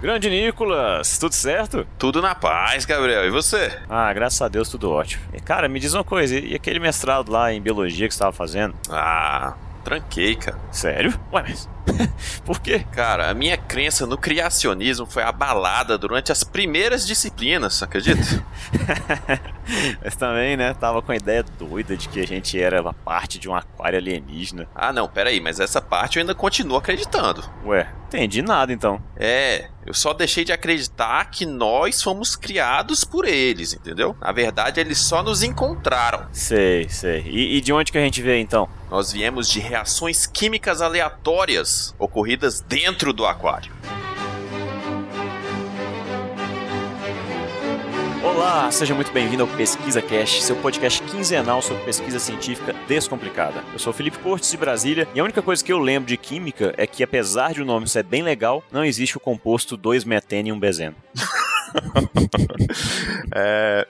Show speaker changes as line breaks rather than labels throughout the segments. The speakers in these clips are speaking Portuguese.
Grande Nicolas, tudo certo?
Tudo na paz, Gabriel. E você?
Ah, graças a Deus, tudo ótimo. E, cara, me diz uma coisa, e aquele mestrado lá em biologia que você estava fazendo?
Ah, tranquei, cara.
Sério? Ué, mas. Por quê?
Cara, a minha crença no criacionismo foi abalada durante as primeiras disciplinas, acredita?
Mas também, né, tava com a ideia doida de que a gente era parte de um aquário alienígena.
Ah, não, peraí, mas essa parte eu ainda continuo acreditando.
Ué, entendi nada então.
É, eu só deixei de acreditar que nós fomos criados por eles, entendeu? Na verdade, eles só nos encontraram.
Sei, sei. E, e de onde que a gente veio então?
Nós viemos de reações químicas aleatórias ocorridas dentro do aquário.
Olá, seja muito bem-vindo ao Pesquisa Cast, seu podcast quinzenal sobre pesquisa científica descomplicada. Eu sou Felipe Cortes de Brasília e a única coisa que eu lembro de química é que apesar de o nome ser bem legal, não existe o composto 2-meteno e 1-bezeno.
é,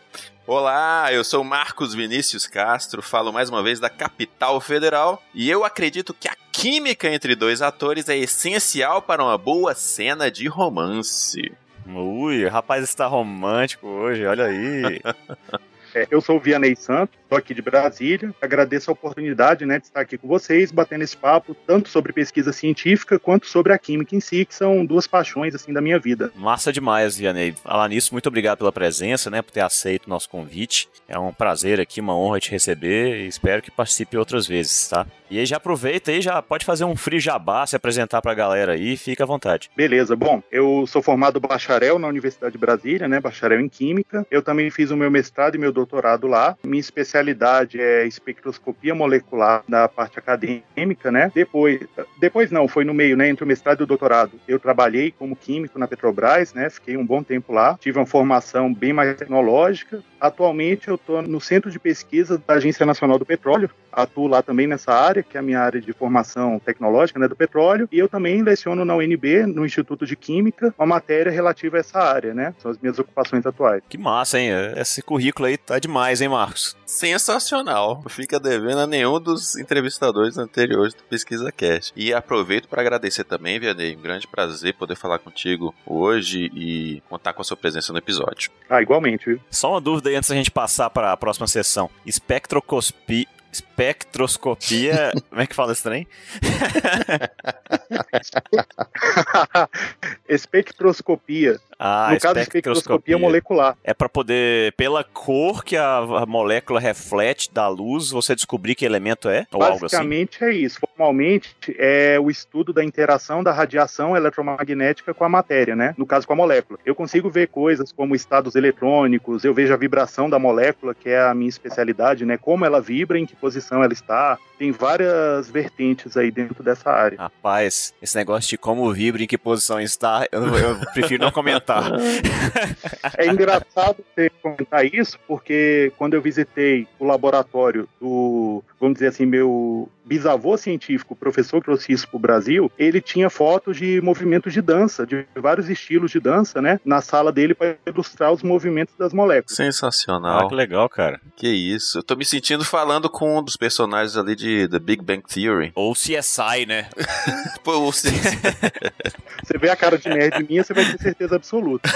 Olá, eu sou Marcos Vinícius Castro, falo mais uma vez da capital federal e eu acredito que a química entre dois atores é essencial para uma boa cena de romance.
Ui, o rapaz está romântico hoje, olha aí.
É, eu sou o Vianney Santos, estou aqui de Brasília. Agradeço a oportunidade né, de estar aqui com vocês, batendo esse papo, tanto sobre pesquisa científica quanto sobre a química em si, que são duas paixões assim da minha vida.
Massa demais, Vianney. Falar nisso, muito obrigado pela presença, né, por ter aceito o nosso convite. É um prazer aqui, uma honra te receber e espero que participe outras vezes, tá? E aí já aproveita e já pode fazer um free jabá, se apresentar para a galera aí, fica à vontade.
Beleza, bom, eu sou formado bacharel na Universidade de Brasília, né, bacharel em Química. Eu também fiz o meu mestrado e meu doutorado lá. Minha especialidade é espectroscopia molecular na parte acadêmica, né. Depois, depois não, foi no meio, né, entre o mestrado e o doutorado. Eu trabalhei como químico na Petrobras, né, fiquei um bom tempo lá. Tive uma formação bem mais tecnológica. Atualmente eu estou no Centro de Pesquisa da Agência Nacional do Petróleo. Atuo lá também nessa área, que é a minha área de formação tecnológica, né, do petróleo. E eu também leciono na UNB, no Instituto de Química, uma matéria relativa a essa área, né? São as minhas ocupações atuais.
Que massa, hein? Esse currículo aí tá demais, hein, Marcos?
Sensacional. Não fica devendo a nenhum dos entrevistadores anteriores do Pesquisa Cast. E aproveito para agradecer também, Vianney. Um grande prazer poder falar contigo hoje e contar com a sua presença no episódio.
Ah, igualmente, viu?
Só uma dúvida aí antes da gente passar para a próxima sessão. Espectroscopia espectroscopia. Como é que fala esse trem?
espectroscopia.
Ah,
no caso, espectroscopia molecular.
É para poder, pela cor que a molécula reflete da luz, você descobrir que elemento é?
Ou Basicamente
algo
assim? é isso. Formalmente, é o estudo da interação da radiação eletromagnética com a matéria, né? No caso, com a molécula. Eu consigo ver coisas como estados eletrônicos, eu vejo a vibração da molécula, que é a minha especialidade, né? Como ela vibra, em que posição ela está. Tem várias vertentes aí dentro dessa área.
Rapaz, esse negócio de como vibra, em que posição está, eu, eu prefiro não comentar.
É engraçado você comentar isso, porque quando eu visitei o laboratório do, vamos dizer assim, meu bisavô científico, professor que trouxe isso para o Brasil, ele tinha fotos de movimentos de dança, de vários estilos de dança, né? Na sala dele para ilustrar os movimentos das moléculas.
Sensacional.
Ah, que legal, cara.
Que isso. Eu tô me sentindo falando com um dos personagens ali de The Big Bang Theory.
Ou CSI, né?
Pô, ou CSI.
você vê a cara de nerd minha, você vai ter certeza absoluta.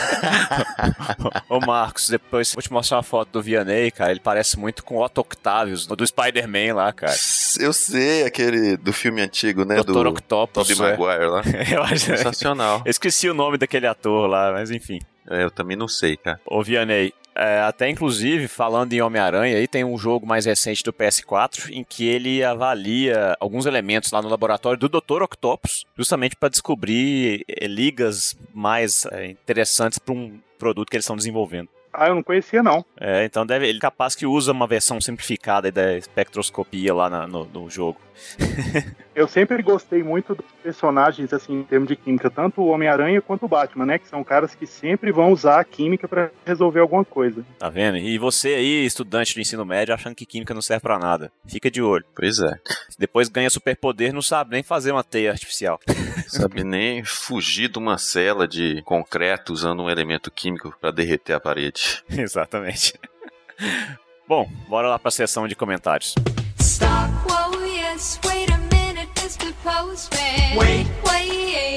Ô Marcos, depois vou te mostrar uma foto do Vianney, cara. Ele parece muito com Otto Octavius, do Spider-Man lá, cara.
Eu sei aquele do filme antigo, né?
Dr.
do
Octopus.
Tobey
é.
Maguire lá.
eu acho...
Sensacional.
Eu esqueci o nome daquele ator lá, mas enfim.
É, eu também não sei, cara.
Ô, Vianney, é, até inclusive, falando em Homem-Aranha, aí tem um jogo mais recente do PS4 em que ele avalia alguns elementos lá no laboratório do Dr. Octopus, justamente para descobrir é, ligas mais é, interessantes para um produto que eles estão desenvolvendo.
Ah, eu não conhecia, não.
É, então deve, ele é capaz que usa uma versão simplificada da espectroscopia lá na, no, no jogo.
eu sempre gostei muito dos personagens, assim, em termos de química, tanto o Homem-Aranha quanto o Batman, né? Que são caras que sempre vão usar a química para resolver alguma coisa.
Tá vendo? E você aí, estudante do ensino médio, achando que química não serve para nada. Fica de olho.
Pois é.
Depois ganha superpoder, não sabe nem fazer uma teia artificial.
sabe nem fugir de uma cela de concreto usando um elemento químico para derreter a parede.
Exatamente. Bom, bora lá para a sessão de comentários.
Stop, whoa, yes, wait a minute, Mr. Postman. Wait, wait.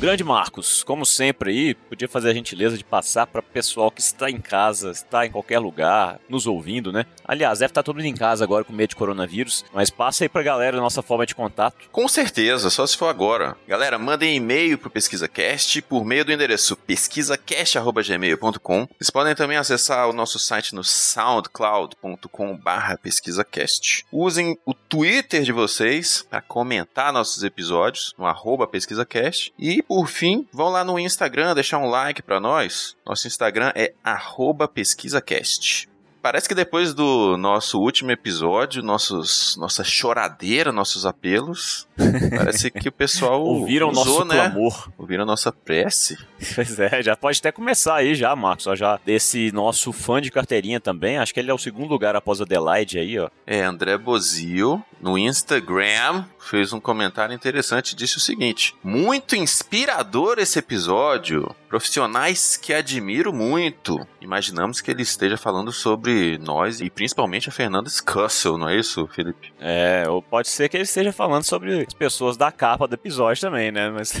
Grande Marcos, como sempre aí, podia fazer a gentileza de passar para pessoal que está em casa, está em qualquer lugar, nos ouvindo, né? Aliás, deve estar todo mundo em casa agora com medo de coronavírus, mas passa aí pra galera a nossa forma de contato.
Com certeza, só se for agora. Galera, mandem e-mail pro PesquisaCast por meio do endereço pesquisacast.gmail.com. Vocês podem também acessar o nosso site no soundcloud.com pesquisacast. Usem o Twitter de vocês para comentar nossos episódios no pesquisacast. E, por fim, vão lá no Instagram deixar um like para nós. Nosso Instagram é arroba pesquisacast. Parece que depois do nosso último episódio, nossos, nossa choradeira, nossos apelos, parece que o pessoal
Ouviram o
usou,
nosso
né?
clamor.
Ouviram a nossa prece.
Pois é, já pode até começar aí já, Marcos, ó, já desse nosso fã de carteirinha também, acho que ele é o segundo lugar após a Adelaide aí, ó.
É, André Bozio, no Instagram, fez um comentário interessante. Disse o seguinte: Muito inspirador esse episódio. Profissionais que admiro muito. Imaginamos que ele esteja falando sobre nós e principalmente a Fernanda Scussel, não é isso, Felipe?
É, ou pode ser que ele esteja falando sobre as pessoas da capa do episódio também, né? Mas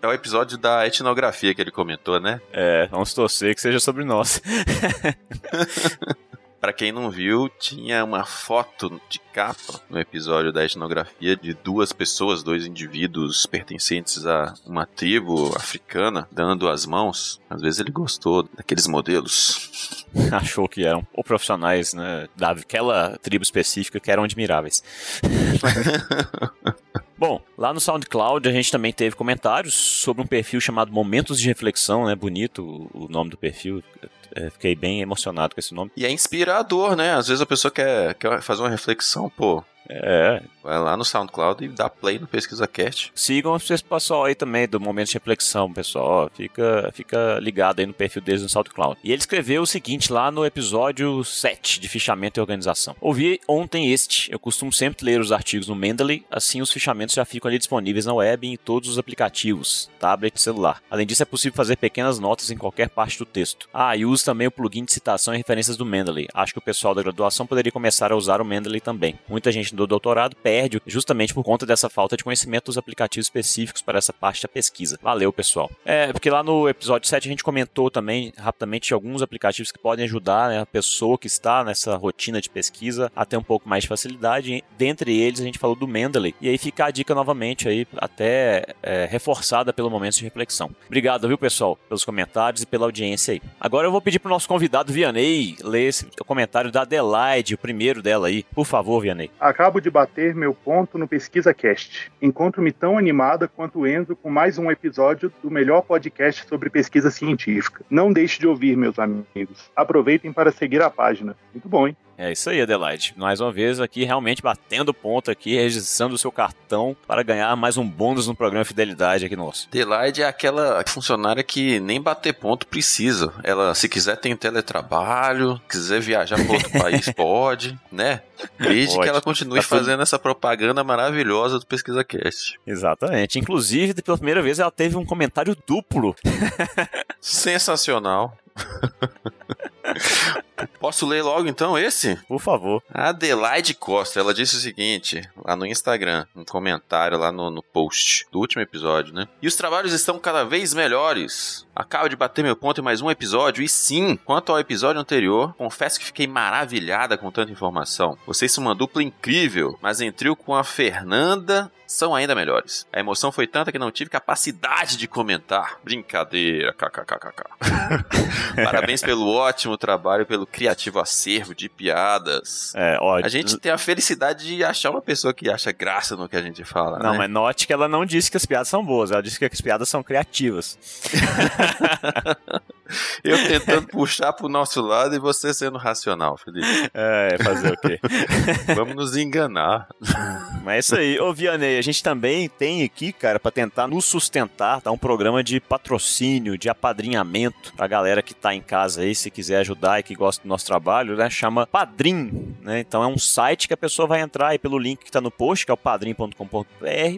É o episódio da etnografia que ele comentou, né?
é, vamos torcer que seja sobre nós.
Pra quem não viu, tinha uma foto de capa no episódio da etnografia de duas pessoas, dois indivíduos pertencentes a uma tribo africana, dando as mãos. Às vezes ele gostou daqueles modelos.
Achou que eram ou profissionais, né? Daquela tribo específica que eram admiráveis. Bom, lá no SoundCloud a gente também teve comentários sobre um perfil chamado Momentos de Reflexão, né? Bonito o nome do perfil. É, fiquei bem emocionado com esse nome.
E é inspirador, né? Às vezes a pessoa quer, quer fazer uma reflexão, pô.
É,
Vai lá no SoundCloud e dá play no Pesquisa Cast.
sigam esse pessoal aí também do Momento de Reflexão, pessoal. Fica, fica ligado aí no perfil deles no SoundCloud. E ele escreveu o seguinte lá no episódio 7 de Fichamento e Organização. Ouvi ontem este. Eu costumo sempre ler os artigos no Mendeley, assim os fichamentos já ficam ali disponíveis na web e em todos os aplicativos, tablet e celular. Além disso, é possível fazer pequenas notas em qualquer parte do texto. Ah, e uso também o plugin de citação e referências do Mendeley. Acho que o pessoal da graduação poderia começar a usar o Mendeley também. Muita gente do doutorado perde justamente por conta dessa falta de conhecimento dos aplicativos específicos para essa parte da pesquisa. Valeu, pessoal. É, porque lá no episódio 7 a gente comentou também rapidamente alguns aplicativos que podem ajudar né, a pessoa que está nessa rotina de pesquisa a ter um pouco mais de facilidade. Dentre eles, a gente falou do Mendeley. E aí fica a dica novamente aí, até é, reforçada pelo momento de reflexão. Obrigado, viu, pessoal, pelos comentários e pela audiência aí. Agora eu vou pedir pro nosso convidado Vianney ler esse comentário da Adelaide, o primeiro dela aí. Por favor, Vianney.
Acabo de bater meu ponto no Pesquisa Cast. Encontro-me tão animada quanto o Enzo com mais um episódio do melhor podcast sobre pesquisa científica. Não deixe de ouvir, meus amigos. Aproveitem para seguir a página. Muito bom, hein?
É isso aí, Adelaide. Mais uma vez aqui, realmente batendo ponto aqui, registrando o seu cartão para ganhar mais um bônus no programa Fidelidade aqui nosso.
Delaide é aquela funcionária que nem bater ponto precisa. Ela, se quiser, tem teletrabalho, quiser viajar para outro país, pode, né? Desde
Pode.
que ela continue
Tá tudo-
fazendo essa propaganda maravilhosa do PesquisaCast.
Exatamente. Inclusive, pela primeira vez, ela teve um comentário duplo.
Sensacional. Posso ler logo então esse?
Por favor.
A Adelaide Costa, ela disse o seguinte, lá no Instagram, um comentário lá no, no post do último episódio, né? E os trabalhos estão cada vez melhores. Acabo de bater meu ponto em mais um episódio, e sim, quanto ao episódio anterior, confesso que fiquei maravilhada com tanta informação. Vocês são uma dupla incrível, mas em trio com a Fernanda são ainda melhores. A emoção foi tanta que não tive capacidade de comentar. Brincadeira, kkkk. Parabéns pelo ótimo trabalho, pelo criativo acervo de piadas.
É, ó,
A gente tem a felicidade de achar uma pessoa que acha graça no que a gente fala,
Não,
né?
mas note que ela não disse que as piadas são boas, ela disse que as piadas são criativas.
Eu tentando puxar pro nosso lado e você sendo racional, Felipe.
É, fazer o quê?
Vamos nos enganar.
Mas é isso aí. Ô, Vianney, a gente também tem aqui, cara, pra tentar nos sustentar, tá? Um programa de patrocínio, de apadrinhamento pra galera que tá em casa aí, se quiser ajudar e que gosta do nosso trabalho, né? Chama Padrim, né? Então é um site que a pessoa vai entrar aí pelo link que tá no post, que é o padrim.com.br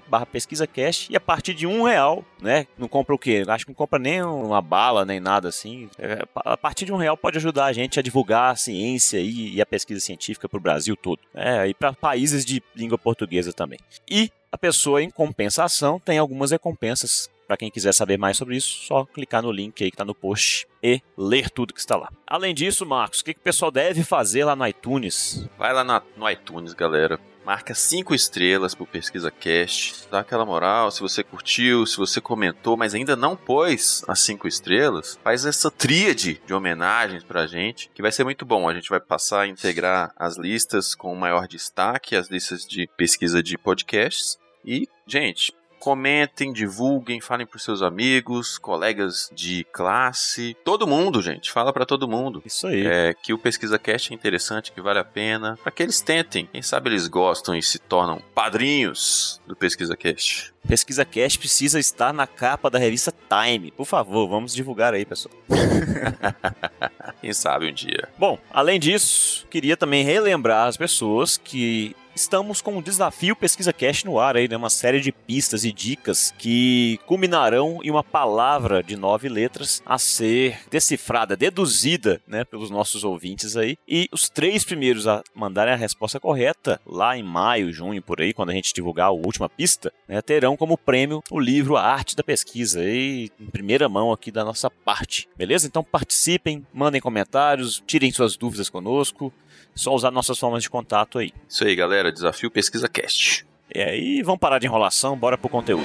barra pesquisacast, e a partir de um real, né? Não compra o quê? Acho que não compra nem uma bala, nem nada assim. Assim. É, a partir de um real pode ajudar a gente a divulgar a ciência e, e a pesquisa científica para o Brasil todo. É, e para países de língua portuguesa também. E a pessoa, em compensação, tem algumas recompensas para quem quiser saber mais sobre isso, só clicar no link aí que está no post e ler tudo que está lá. Além disso, Marcos, o que, que o pessoal deve fazer lá no iTunes?
Vai lá na- no iTunes, galera. Marca cinco estrelas pro Pesquisa Cast. Dá aquela moral. Se você curtiu, se você comentou, mas ainda não pôs as cinco estrelas, faz essa tríade de homenagens pra gente, que vai ser muito bom. A gente vai passar a integrar as listas com maior destaque, as listas de pesquisa de podcasts. E, gente, comentem, divulguem, falem pros seus amigos, colegas de classe, todo mundo, gente. Fala pra todo mundo.
Isso aí.
É, que o Pesquisa Cast é interessante, que vale a pena, para que eles tentem. Quem sabe eles gostam e se tornam padrinhos do Pesquisa Cast.
Pesquisa Cast precisa estar na capa da revista Time. Por favor, vamos divulgar aí, pessoal.
Quem sabe um dia.
Bom, além disso, queria também relembrar as pessoas que estamos com o desafio Pesquisa Cash no ar aí, né? Uma série de pistas e dicas que culminarão em uma palavra de nove letras a ser decifrada, deduzida, né, pelos nossos ouvintes aí. E os três primeiros a mandarem a resposta correta, lá em maio, junho, por aí, quando a gente divulgar a última pista, né, terão como prêmio o livro A Arte da Pesquisa, aí, em primeira mão aqui da nossa parte. Beleza? Então participem, mandem comentários, tirem suas dúvidas conosco. Só usar nossas formas de contato aí.
Isso aí, galera. Desafio Pesquisa Cast.
E aí, vamos parar de enrolação, bora pro conteúdo.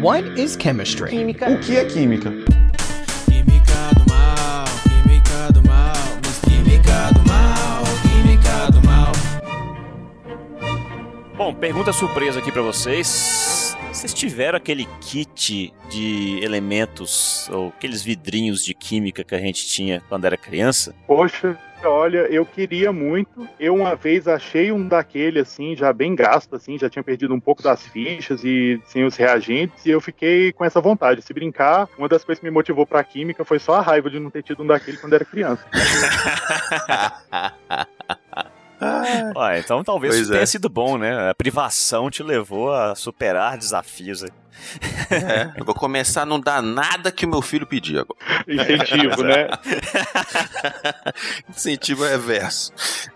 What is chemistry?
O que é química?
Química do mal, química do mal, mas química do mal, química do mal.
Bom, pergunta surpresa aqui pra vocês. Vocês tiveram aquele kit de elementos, ou aqueles vidrinhos de química que a gente tinha quando era criança?
Poxa, olha, eu queria muito. Eu uma vez achei um daquele assim, já bem gasto, assim, já tinha perdido um pouco das fichas e sem os reagentes, e eu fiquei com essa vontade. Se brincar, uma das coisas que me motivou pra química foi só a raiva de não ter tido um daquele quando era criança.
Ah, então talvez
Pois
isso tenha
é.
sido bom, né? A privação te levou a superar desafios. aí.
É, eu vou começar a não dar nada que o meu filho pedir agora.
Incentivo, né?
Incentivo reverso.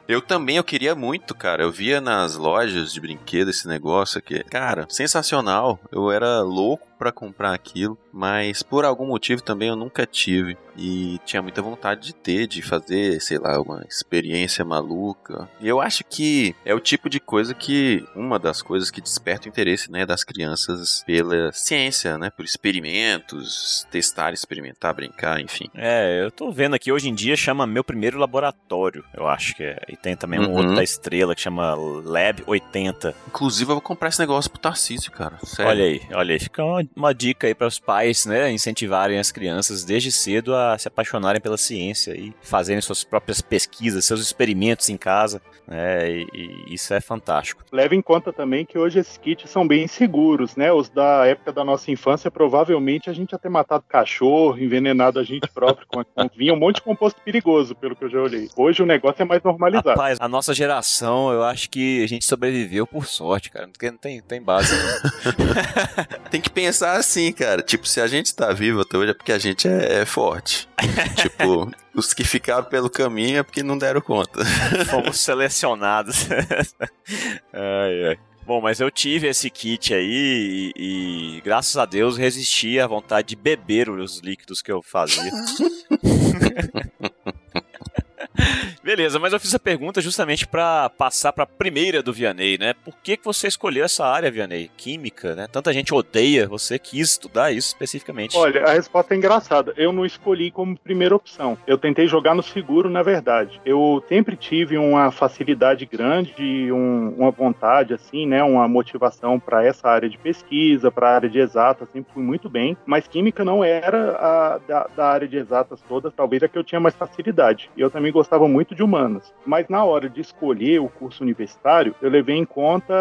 Eu também, eu queria muito, cara. Eu via nas lojas de brinquedo esse negócio aqui. Cara, sensacional. Eu era louco pra comprar aquilo, mas por algum motivo também eu nunca tive. E tinha muita vontade de ter, de fazer, sei lá, uma experiência maluca. E eu acho que é o tipo de coisa que, uma das coisas que desperta o interesse, né, das crianças pela ciência, né, por experimentos, testar, experimentar, brincar, enfim.
É, eu tô vendo aqui, hoje em dia chama Meu Primeiro Laboratório, eu acho que é. E tem também um
Uhum.
outro da Estrela que chama Lab 80.
Inclusive, eu vou comprar esse negócio pro Tarcísio, cara. Sério.
Olha aí, olha aí. Fica uma, uma dica aí para os pais, né? Incentivarem as crianças desde cedo a se apaixonarem pela ciência e fazerem suas próprias pesquisas, seus experimentos em casa, né? E, e isso é fantástico.
Leve em conta também que hoje esses kits são bem seguros, né? Os da época da nossa infância, provavelmente a gente ia ter matado cachorro, envenenado a gente próprio com, com vinha, um monte de composto perigoso, pelo que eu já olhei. Hoje o negócio é mais normalizado.
Rapaz, a nossa geração, eu acho que a gente sobreviveu por sorte, cara. Porque não tem, tem base. não.
Tem que pensar assim, cara. Tipo, se a gente tá vivo até hoje é porque a gente é, é forte. tipo, os que ficaram pelo caminho é porque não deram conta.
Fomos selecionados. ai, ai. Bom, mas eu tive esse kit aí e, e, graças a Deus resisti à vontade de beber os líquidos que eu fazia. Beleza, mas eu fiz a pergunta justamente para passar para a primeira do Vianney, né? Por que, que você escolheu essa área, Vianney? Química, né? Tanta gente odeia, você quis estudar isso especificamente.
Olha, a resposta é engraçada. Eu não escolhi como primeira opção. Eu tentei jogar no seguro, na verdade. Eu sempre tive uma facilidade grande, um, uma vontade, assim, né? Uma motivação para essa área de pesquisa, para a área de exatas, sempre fui muito bem. Mas química não era a da, da área de exatas todas, talvez a que eu tinha mais facilidade. E eu também gostava muito de humanas. Mas na hora de escolher o curso universitário, eu levei em conta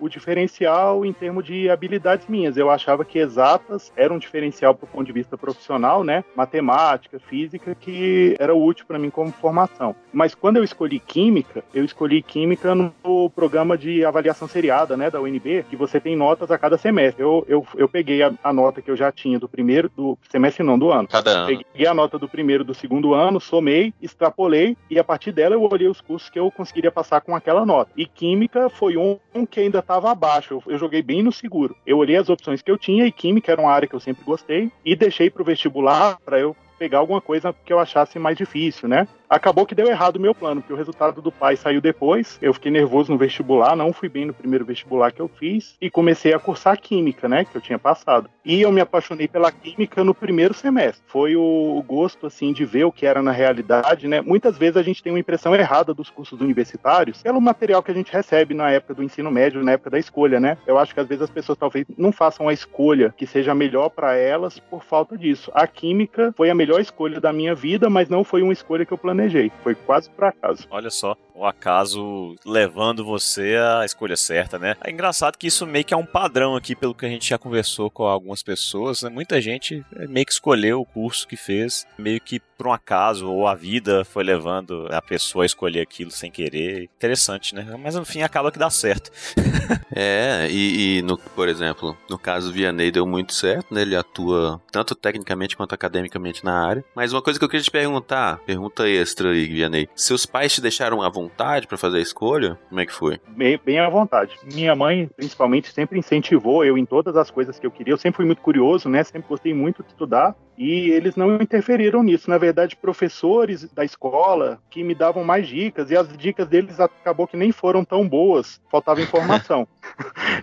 o diferencial em termos de habilidades minhas. Eu achava que exatas era um diferencial para o ponto de vista profissional, né? Matemática, física, que era útil para mim como formação. Mas quando eu escolhi química, eu escolhi química no programa de avaliação seriada, né, da UNB, que você tem notas a cada semestre. Eu, eu, eu peguei a, a nota que eu já tinha do primeiro, do semestre não, do ano.
Cada ano.
Peguei a nota do primeiro do segundo ano, somei, extrapolei e a partir dela eu olhei os cursos que eu conseguiria passar com aquela nota. E química foi um, que ainda estava abaixo, eu, eu joguei bem no seguro. Eu olhei as opções que eu tinha e química era uma área que eu sempre gostei e deixei para o vestibular para eu pegar alguma coisa que eu achasse mais difícil, né? Acabou que deu errado o meu plano, porque o resultado do pai saiu depois. Eu fiquei nervoso no vestibular, não fui bem no primeiro vestibular que eu fiz e comecei a cursar química, né, que eu tinha passado. E eu me apaixonei pela química no primeiro semestre. Foi o, gosto assim de ver o que era na realidade, né? Muitas vezes a gente tem uma impressão errada dos cursos universitários pelo material que a gente recebe na época do ensino médio, na época da escolha, né? Eu acho que às vezes as pessoas talvez não façam a escolha que seja melhor para elas por falta disso. A química foi a melhor escolha da minha vida, mas não foi uma escolha que eu planejei. Foi quase por acaso.
Olha só, o acaso levando você à escolha certa, né? É engraçado que isso meio que é um padrão aqui, pelo que a gente já conversou com algumas pessoas. Né? Muita gente meio que escolheu o curso que fez, meio que por um acaso, ou a vida foi levando a pessoa a escolher aquilo sem querer. Interessante, né? Mas no fim acaba que dá certo.
É, e, e no, por exemplo, no caso do Vianney deu muito certo, né? Ele atua tanto tecnicamente quanto academicamente na área. Mas uma coisa que eu queria te perguntar, pergunta extra aí, Vianney. Seus pais te deixaram à vontade pra fazer a escolha? Como é que foi?
Bem, bem à vontade. Minha mãe, principalmente, sempre incentivou eu em todas as coisas que eu queria. Eu sempre fui muito curioso, né? Sempre gostei muito de estudar. E eles não interferiram nisso. Na verdade, professores da escola que me davam mais dicas, e as dicas deles acabou que nem foram tão boas, faltava informação.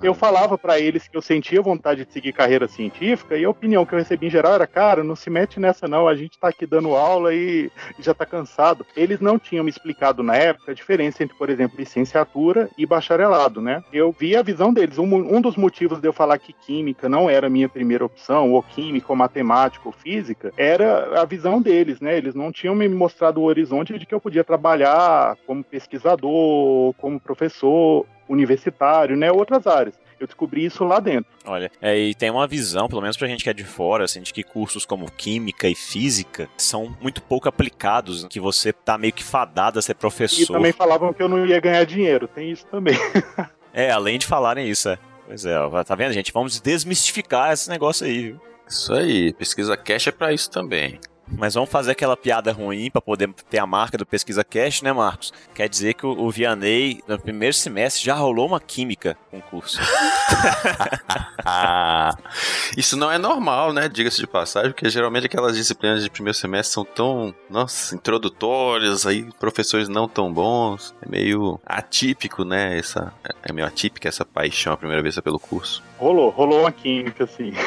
eu falava para eles que eu sentia vontade de seguir carreira científica, e a opinião que eu recebi em geral era: cara, não se mete nessa não, a gente tá aqui dando aula e já tá cansado. Eles não tinham me explicado na época a diferença entre, por exemplo, licenciatura e bacharelado, né? Eu vi a visão deles. Um, um dos motivos de eu falar que química não era a minha primeira opção, ou química, ou matemática, ou física, era a visão deles, né? Eles não tinham me mostrado o horizonte de que eu podia trabalhar como pesquisador, como professor universitário, né? Outras áreas. Eu descobri isso lá dentro.
Olha, é, e tem uma visão, pelo menos pra gente que é de fora, assim, de que cursos como química e física são muito pouco aplicados, que você tá meio que fadado a ser
E
professor.
também falavam que eu não ia ganhar dinheiro. Tem isso também.
É, além de falarem isso, é. Pois é, ó, tá vendo, gente? Vamos desmistificar esse negócio aí, viu?
Isso aí, pesquisa cash é pra isso também.
Mas vamos fazer aquela piada ruim pra poder ter a marca do Pesquisa Cash, né, Marcos? Quer dizer que o, o Vianney, no primeiro semestre, já rolou uma química com o curso.
Isso não é normal, né? Diga-se de passagem, porque geralmente aquelas disciplinas de primeiro semestre são tão, nossa, introdutórias, aí professores não tão bons. É meio atípico, né? Essa, é meio atípica essa paixão à primeira vez pelo curso.
rolou, rolou uma química, assim.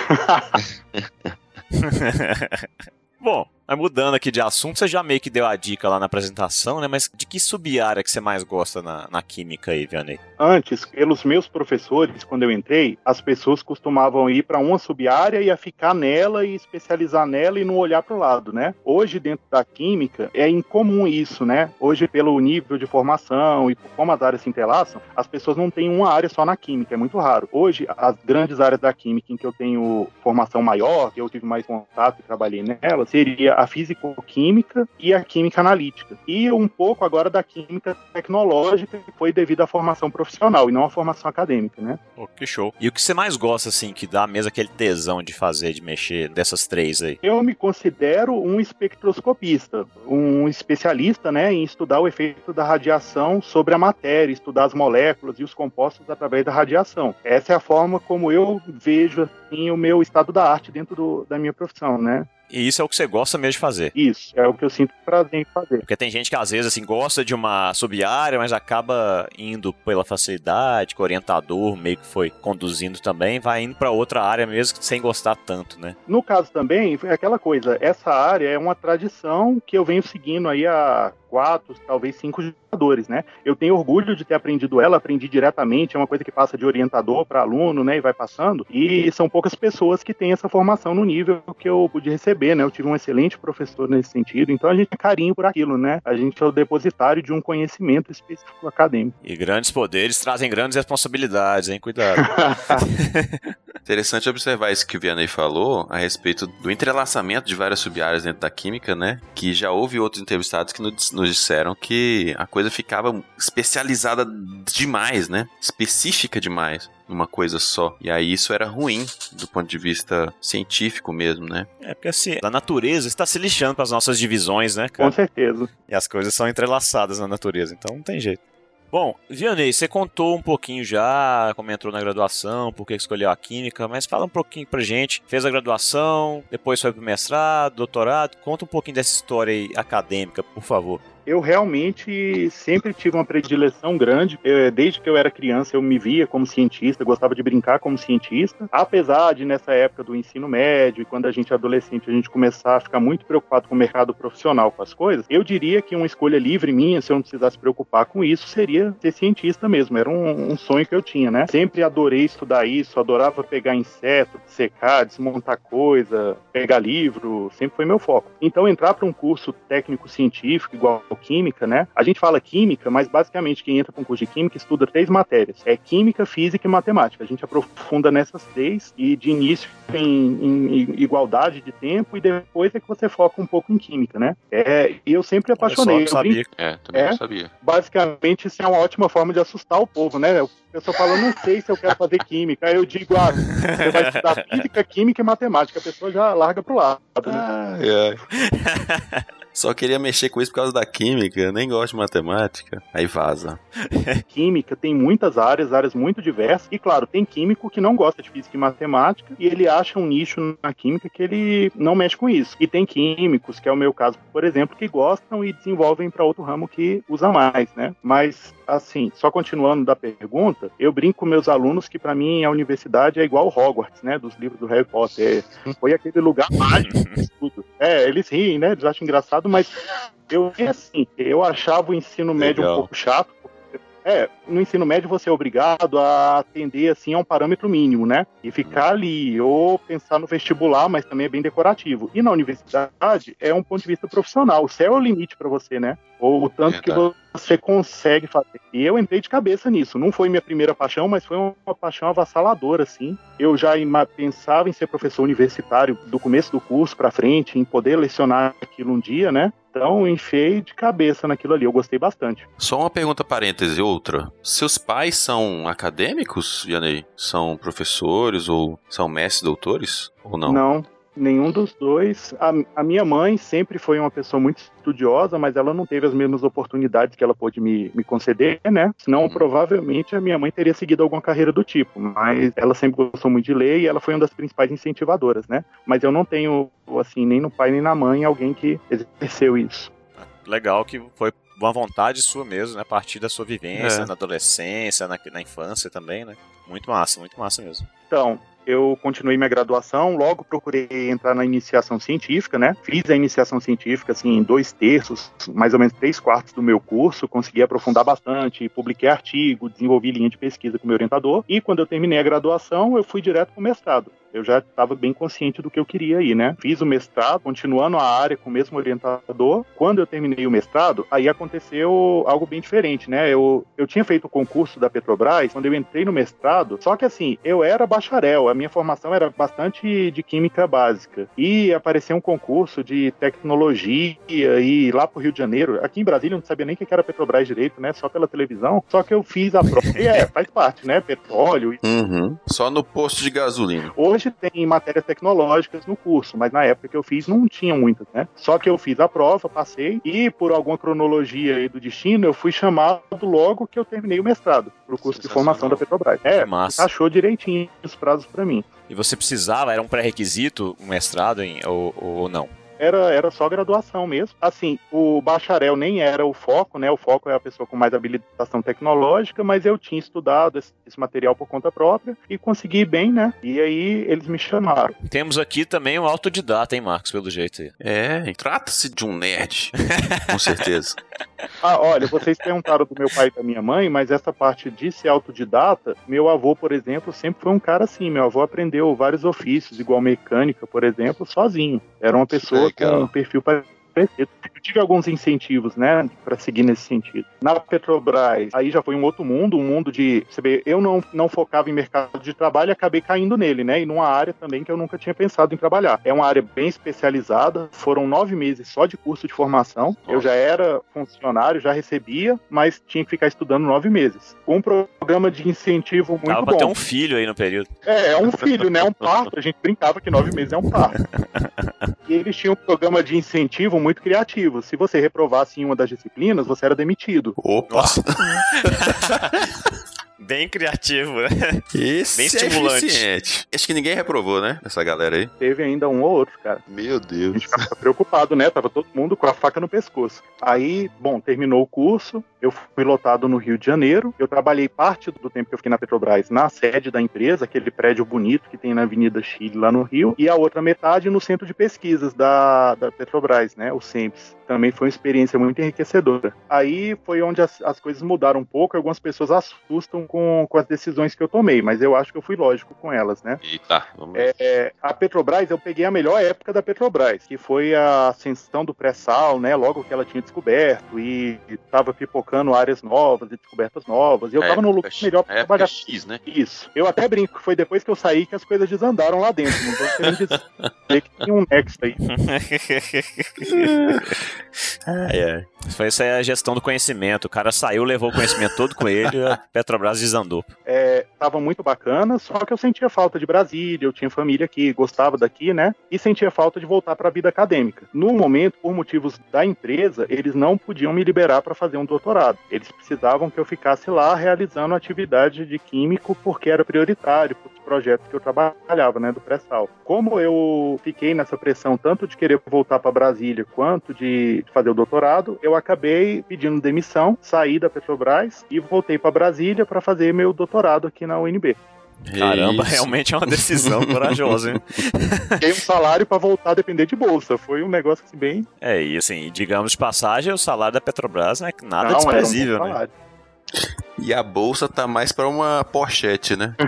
Bom, mas mudando aqui de assunto, você já meio que deu a dica lá na apresentação, né? Mas de que sub-área que você mais gosta na, na química aí, Vianney?
Antes, pelos meus professores, quando eu entrei, as pessoas costumavam ir para uma sub-área e a ficar nela e especializar nela e não olhar para o lado, né? Hoje, dentro da química, é incomum isso, né? Hoje, pelo nível de formação e por como as áreas se interlaçam, as pessoas não têm uma área só na química, é muito raro. Hoje, as grandes áreas da química em que eu tenho formação maior, que eu tive mais contato e trabalhei nela, seria a físico-química e a química analítica. E um pouco agora da química tecnológica, que foi devido à formação profissional e não à formação acadêmica, né?
Pô, que show. E o que você mais gosta, assim, que dá mesmo aquele tesão de fazer, de mexer dessas três aí?
Eu me considero um espectroscopista, um especialista né, em estudar o efeito da radiação sobre a matéria, estudar as moléculas e os compostos através da radiação. Essa é a forma como eu vejo assim, o meu estado da arte dentro do- da minha profissão, né?
E isso é o que você gosta mesmo de fazer.
Isso, é o que eu sinto prazer em fazer.
Porque tem gente que às vezes assim gosta de uma sub-área, mas acaba indo pela facilidade, que o orientador meio que foi conduzindo também, vai indo pra outra área mesmo sem gostar tanto, né?
No caso também, é aquela coisa, essa área é uma tradição que eu venho seguindo aí há quatro, talvez cinco orientadores, né? Eu tenho orgulho de ter aprendido ela, aprendi diretamente, é uma coisa que passa de orientador para aluno, né, e vai passando. E são poucas pessoas que têm essa formação no nível que eu pude receber, né? Eu tive um excelente professor nesse sentido, então a gente tem carinho por aquilo, né? A gente é o depositário de um conhecimento específico acadêmico.
E grandes poderes trazem grandes responsabilidades, hein? Cuidado.
Interessante observar isso que o Vianney falou a respeito do entrelaçamento de várias sub-áreas dentro da química, né? Que já houve outros entrevistados que nos, nos disseram que a coisa ficava especializada demais, né? Específica demais numa coisa só. E aí isso era ruim do ponto de vista científico mesmo, né?
é porque assim, a natureza está se lixando para as nossas divisões, né,
Com
cara?
certeza.
E as coisas são entrelaçadas na natureza, então não tem jeito. Bom, Vianney, você contou um pouquinho já, como entrou na graduação, por que escolheu a química, mas fala um pouquinho pra gente. Fez a graduação, depois foi pro mestrado, doutorado. Conta um pouquinho dessa história aí acadêmica, por favor.
Eu realmente sempre tive uma predileção grande. Eu, desde que eu era criança, eu me via como cientista, gostava de brincar como cientista. Apesar de, nessa época do ensino médio, e quando a gente é adolescente, a gente começar a ficar muito preocupado com o mercado profissional, com as coisas, eu diria que uma escolha livre minha, se eu não precisasse preocupar com isso, seria ser cientista mesmo. Era um, um sonho que eu tinha, né? Sempre adorei estudar isso, adorava pegar inseto, secar, desmontar coisa, pegar livro, sempre foi meu foco. Então, entrar para um curso técnico-científico, igual química, né? A gente fala química, mas basicamente quem entra para um curso de química estuda três matérias: é química, física e matemática. A gente aprofunda nessas três e de início em, em- igualdade de tempo e depois é que você foca um pouco em química, né? É, e eu sempre
só,
apaixonei. Eu brinco-
sabia.
É, também
É?
sabia.
basicamente isso é uma ótima forma de assustar o povo, né? O pessoal fala, não sei se eu quero fazer química. Aí eu digo, ah, você vai estudar física, química e matemática. A pessoa já larga pro lado, né?
Ai, ai. Só queria mexer com isso por causa da química, nem gosto de matemática. Aí vaza.
Química tem muitas áreas, áreas muito diversas. E claro, tem químico que não gosta de física e matemática e ele acha um nicho na química que ele não mexe com isso. E tem químicos, que é o meu caso, por exemplo, que gostam e desenvolvem para outro ramo que usa mais, né? Mas assim, só continuando da pergunta, eu brinco com meus alunos que para mim a universidade é igual Hogwarts, né? Dos livros do Harry Potter. Foi aquele lugar mágico de estudo. É, eles riem, né? Eles acham engraçado, mas eu assim, eu achava o ensino médio
Legal.
um pouco chato. É, no ensino médio você é obrigado a atender assim a um parâmetro mínimo, né? E ficar ali, ou pensar no vestibular, mas também é bem decorativo. E na universidade é um ponto de vista profissional. O céu é o limite para você, né? Ou o tanto que você consegue fazer. E eu entrei de cabeça nisso. Não foi minha primeira paixão, mas foi uma paixão avassaladora, assim. Eu já pensava em ser professor universitário do começo do curso para frente, em poder lecionar aquilo um dia, né? Então, enfiei de cabeça naquilo ali. Eu gostei bastante.
Só uma pergunta parêntese, outra. Seus pais são acadêmicos, Yanei? São professores ou são mestres doutores? Ou não?
Não, nenhum dos dois. A, a minha mãe sempre foi uma pessoa muito estudiosa, mas ela não teve as mesmas oportunidades que ela pôde me, me conceder, né? Senão,
Uhum.
provavelmente, a minha mãe teria seguido alguma carreira do tipo. Mas ela sempre gostou muito de ler e ela foi uma das principais incentivadoras, né? Mas eu não tenho, assim, nem no pai nem na mãe alguém que exerceu isso.
Legal que foi uma vontade sua mesmo, né? A partir da sua vivência,
É.
na adolescência, na, na infância também, né? Muito massa, muito massa mesmo.
Então, eu continuei minha graduação, logo procurei entrar na iniciação científica, né? Fiz a iniciação científica, assim, em dois terços, mais ou menos três quartos do meu curso, consegui aprofundar bastante, publiquei artigo, desenvolvi linha de pesquisa com meu orientador, e quando eu terminei a graduação, eu fui direto para o mestrado. Eu já estava bem consciente do que eu queria aí, né? Fiz o mestrado, continuando a área com o mesmo orientador. Quando eu terminei o mestrado, aí aconteceu algo bem diferente, né? Eu, eu tinha feito o concurso da Petrobras, quando eu entrei no mestrado, só que assim, eu era bacharel, a minha formação era bastante de química básica. E apareceu um concurso de tecnologia e lá pro Rio de Janeiro, aqui em Brasília eu não sabia nem o que era Petrobras direito, né? Só pela televisão. Só que eu fiz a prova. E é, faz parte, né? Petróleo.
Uhum. Só no posto de gasolina.
Hoje tem matérias tecnológicas no curso, mas na época que eu fiz não tinha muitas, né? Só que eu fiz a prova, passei e por alguma cronologia aí do destino, eu fui chamado logo que eu terminei o mestrado pro curso de formação da Petrobras. É,
massa.
achou direitinho os prazos para mim.
E você precisava, era um pré-requisito, um mestrado em, ou, ou não?
Era, era só graduação mesmo. Assim, o bacharel nem era o foco, né? O foco é a pessoa com mais habilitação tecnológica, mas eu tinha estudado esse, esse material por conta própria e consegui ir bem, né? E aí eles me chamaram.
Temos aqui também um autodidata, hein, Marcos, pelo jeito aí.
É, trata-se de um nerd. Com certeza.
Ah, olha, vocês perguntaram do meu pai e da minha mãe, mas essa parte de ser autodidata, meu avô, por exemplo, sempre foi um cara assim. Meu avô aprendeu vários ofícios, igual mecânica, por exemplo, sozinho. Era uma pessoa com
Legal.
um perfil parecido. Tive alguns incentivos, né, para seguir nesse sentido. Na Petrobras, aí já foi um outro mundo, um mundo de, você vê, eu não, não focava em mercado de trabalho e acabei caindo nele, né, e numa área também que eu nunca tinha pensado em trabalhar. É uma área bem especializada, foram nove meses só de curso de formação. Eu já era funcionário, já recebia, mas tinha que ficar estudando nove meses. Com um programa de incentivo muito bom.
pra ter um filho aí no período.
É, é um filho, né? É um parto. A gente brincava que nove meses é um parto. E eles tinham um programa de incentivo muito criativo. Se você reprovasse em uma das disciplinas, você era demitido.
Opa!
Bem criativo, né?
Esse
Bem
é
estimulante.
eficiente. Acho que ninguém reprovou, né? Essa galera aí.
Teve ainda um ou outro, cara.
Meu
A
Deus.
gente ficava preocupado, né? Tava todo mundo com a faca no pescoço. Aí, bom, terminou o curso. Eu fui lotado no Rio de Janeiro. Eu trabalhei parte do tempo que eu fiquei na Petrobras na sede da empresa, aquele prédio bonito que tem na Avenida Chile, lá no Rio. E a outra metade no centro de pesquisas da, da Petrobras, né? O SEMPS. Também foi uma experiência muito enriquecedora. Aí foi onde as, as coisas mudaram um pouco. Algumas pessoas assustam com, com as decisões que eu tomei, mas eu acho que eu fui lógico com elas, né?
Eita, vamos ver.
É, é, a Petrobras, eu peguei a melhor época da Petrobras, que foi a ascensão do pré-sal, né? Logo que ela tinha descoberto e estava pipocando áreas novas e descobertas novas. E eu
É,
estava no lugar melhor para trabalhar.
X, né?
Isso. Eu até brinco, foi depois que eu saí que as coisas desandaram lá dentro. Não tô querendo dizer que tinha um nexo aí.
Ai, ai.
Foi essa é a gestão do conhecimento. O cara saiu, levou o conhecimento todo com ele e a Petrobras desandou.
É, tava muito bacana, só que eu sentia falta de Brasília, eu tinha família aqui, gostava daqui, né? E sentia falta de voltar para a vida acadêmica. No momento, por motivos da empresa, eles não podiam me liberar para fazer um doutorado. Eles precisavam que eu ficasse lá realizando atividade de químico porque era prioritário para os projetos que eu trabalhava, né, do pré-sal. Como eu fiquei nessa pressão tanto de querer voltar para Brasília quanto de fazer o doutorado, eu acabei pedindo demissão, saí da Petrobras e voltei para Brasília para fazer meu doutorado aqui na UNB.
Caramba,
Isso.
realmente é uma decisão corajosa, hein?
Fiquei um salário para voltar a depender de bolsa. Foi um negócio assim, bem.
É, e assim, digamos de passagem, o salário da Petrobras não é nada
não, era um
desprezível, né?
E a bolsa tá mais pra uma pochete, né?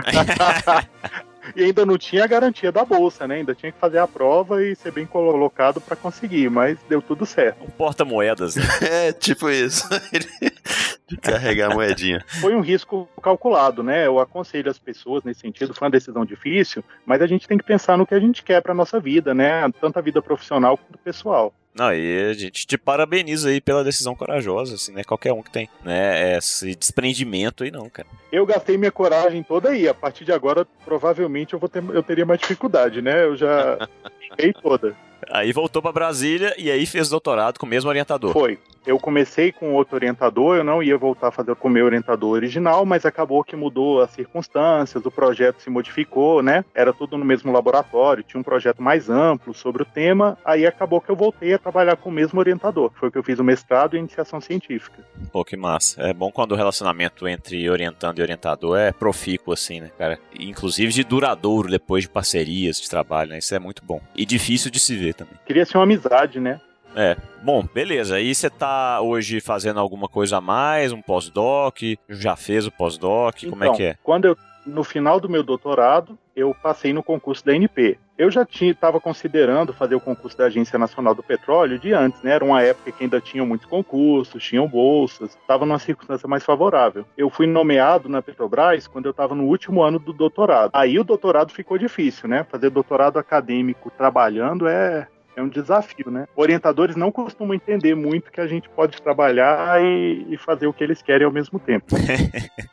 E ainda não tinha a garantia da bolsa, né? Ainda tinha que fazer a prova e ser bem colocado para conseguir, mas deu tudo certo.
Um porta-moedas, né?
É, tipo isso. de carregar a moedinha.
Foi um risco calculado, né? Eu aconselho as pessoas nesse sentido, foi uma decisão difícil, mas a gente tem que pensar no que a gente quer para nossa vida, né? Tanto a vida profissional quanto pessoal.
Não, e a gente te parabeniza aí pela decisão corajosa, assim, né? Qualquer um que tem, né? Esse desprendimento aí não, cara.
Eu gastei minha coragem toda aí. A partir de agora, provavelmente eu vou ter, eu teria mais dificuldade, né? Eu já fiquei toda.
Aí voltou pra Brasília e aí fez doutorado com o mesmo orientador.
Foi. Eu comecei com outro orientador, eu não ia voltar a fazer com o meu orientador original, mas acabou que mudou as circunstâncias, o projeto se modificou, né? Era tudo no mesmo laboratório, tinha um projeto mais amplo sobre o tema, aí acabou que eu voltei a trabalhar com o mesmo orientador. Foi que eu fiz o mestrado em iniciação científica.
Pô, que massa. É bom quando o relacionamento entre orientando e orientador é profícuo, assim, né, cara? Inclusive de duradouro depois de parcerias de trabalho, né? Isso é muito bom. E difícil de se ver também.
Queria ser uma amizade, né?
É. Bom, beleza. Aí você tá hoje fazendo alguma coisa a mais, um pós-doc? Já fez o pós-doc? Como é
Então,
que é?
Quando eu, no final do meu doutorado, eu passei no concurso da NP. Eu já estava considerando fazer o concurso da Agência Nacional do Petróleo de antes, né? Era uma época que ainda tinha muitos concursos, tinham bolsas, estava numa circunstância mais favorável. Eu fui nomeado na Petrobras quando eu estava no último ano do doutorado. Aí o doutorado ficou difícil, né? Fazer doutorado acadêmico trabalhando é é um desafio, né? Orientadores não costumam entender muito que a gente pode trabalhar e, e fazer o que eles querem ao mesmo tempo.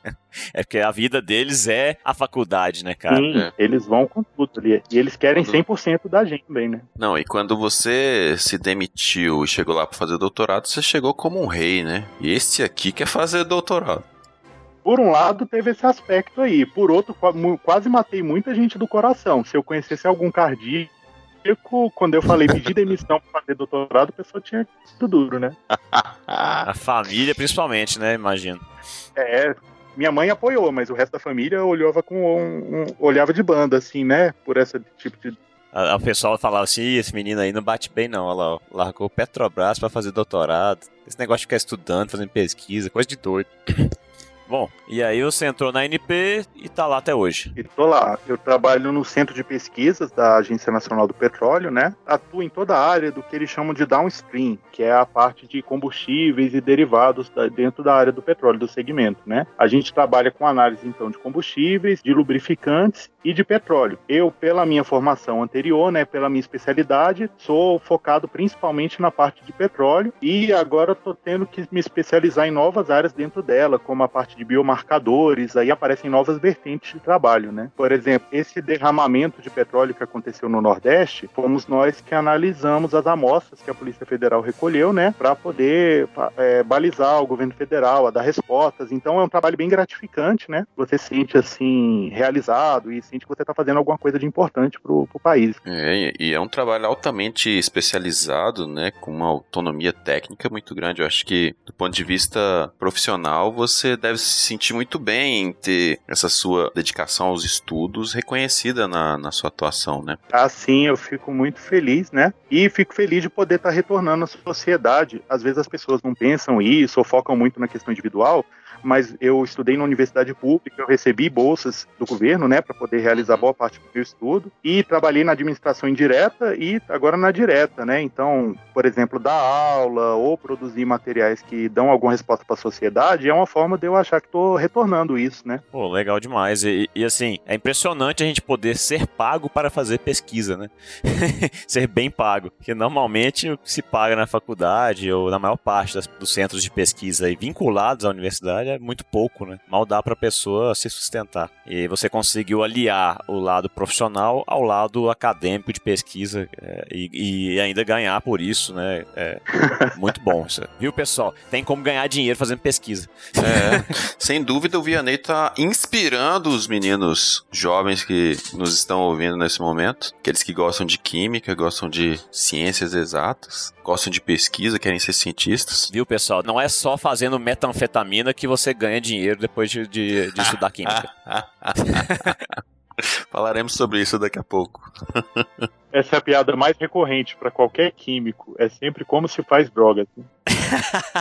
É porque a vida deles é a faculdade, né, cara?
Sim,
É.
eles vão com tudo ali. E eles querem
Quando-
100% da gente também, né?
Não, e quando você se demitiu e chegou lá pra fazer doutorado, você chegou como um rei, né? E esse aqui quer fazer doutorado.
Por um lado, teve esse aspecto aí. Por outro, quase matei muita gente do coração. Se eu conhecesse algum cardíaco quando eu falei pedir demissão pra fazer doutorado, o pessoal tinha tudo duro, né?
A família, principalmente, né? Imagino.
É, minha mãe apoiou, mas o resto da família olhava com um, um- olhava de banda, assim, né? Por esse tipo de.
O pessoal falava assim, "Ih, esse menino aí não bate bem não, olha lá, ó. largou o Petrobras pra fazer doutorado. Esse negócio de ficar estudando, fazendo pesquisa, coisa de doido. Bom, e aí você entrou na NP e tá lá até hoje.
E tô lá. Eu trabalho no centro de pesquisas da Agência Nacional do Petróleo, né? Atuo em toda a área do que eles chamam de downstream, que é a parte de combustíveis e derivados dentro da área do petróleo, do segmento, né? A gente trabalha com análise, então, de combustíveis, de lubrificantes e de petróleo. Eu, pela minha formação anterior, né, pela minha especialidade, sou focado principalmente na parte de petróleo e agora estou tendo que me especializar em novas áreas dentro dela, como a parte de biomarcadores, aí aparecem novas vertentes de trabalho, né? Por exemplo, esse derramamento de petróleo que aconteceu no Nordeste, fomos nós que analisamos as amostras que a Polícia Federal recolheu, né, para poder é, balizar o governo federal, a dar respostas. Então é um trabalho bem gratificante, né? Você se sente assim realizado e que você está fazendo alguma coisa de importante pro, pro país.
É, e é um trabalho altamente especializado, né, com uma autonomia técnica muito grande. Eu acho que, do ponto de vista profissional, você deve se sentir muito bem em ter essa sua dedicação aos estudos reconhecida na, na sua atuação, né?
Assim, eu fico muito feliz, né? E fico feliz de poder estar retornando à sociedade. Às vezes as pessoas não pensam isso ou focam muito na questão individual, mas eu estudei na universidade pública, eu recebi bolsas do governo, né, para poder realizar boa parte do meu estudo e trabalhei na administração indireta e agora na direta, né? Então, por exemplo, dar aula ou produzir materiais que dão alguma resposta para a sociedade é uma forma de eu achar que estou retornando isso, né?
Pô, legal demais. E, e, assim, é impressionante a gente poder ser pago para fazer pesquisa, né? ser bem pago. Porque normalmente o que se paga na faculdade ou na maior parte das- dos centros de pesquisa aí vinculados à universidade é muito pouco, né? Mal dá pra pessoa se sustentar. E você conseguiu aliar o lado profissional ao lado acadêmico de pesquisa é, e, e ainda ganhar por isso, né? É muito bom. Isso. Viu, pessoal? Tem como ganhar dinheiro fazendo pesquisa.
É, sem dúvida o Vianney tá inspirando os meninos jovens que nos estão ouvindo nesse momento. Aqueles que gostam de química, gostam de ciências exatas, gostam de pesquisa, querem ser cientistas.
Viu, pessoal? Não é só fazendo metanfetamina que você ganha dinheiro depois de, de, de estudar química.
Falaremos sobre isso daqui a pouco.
Essa é a piada mais recorrente para qualquer químico. É sempre como se faz drogas. né?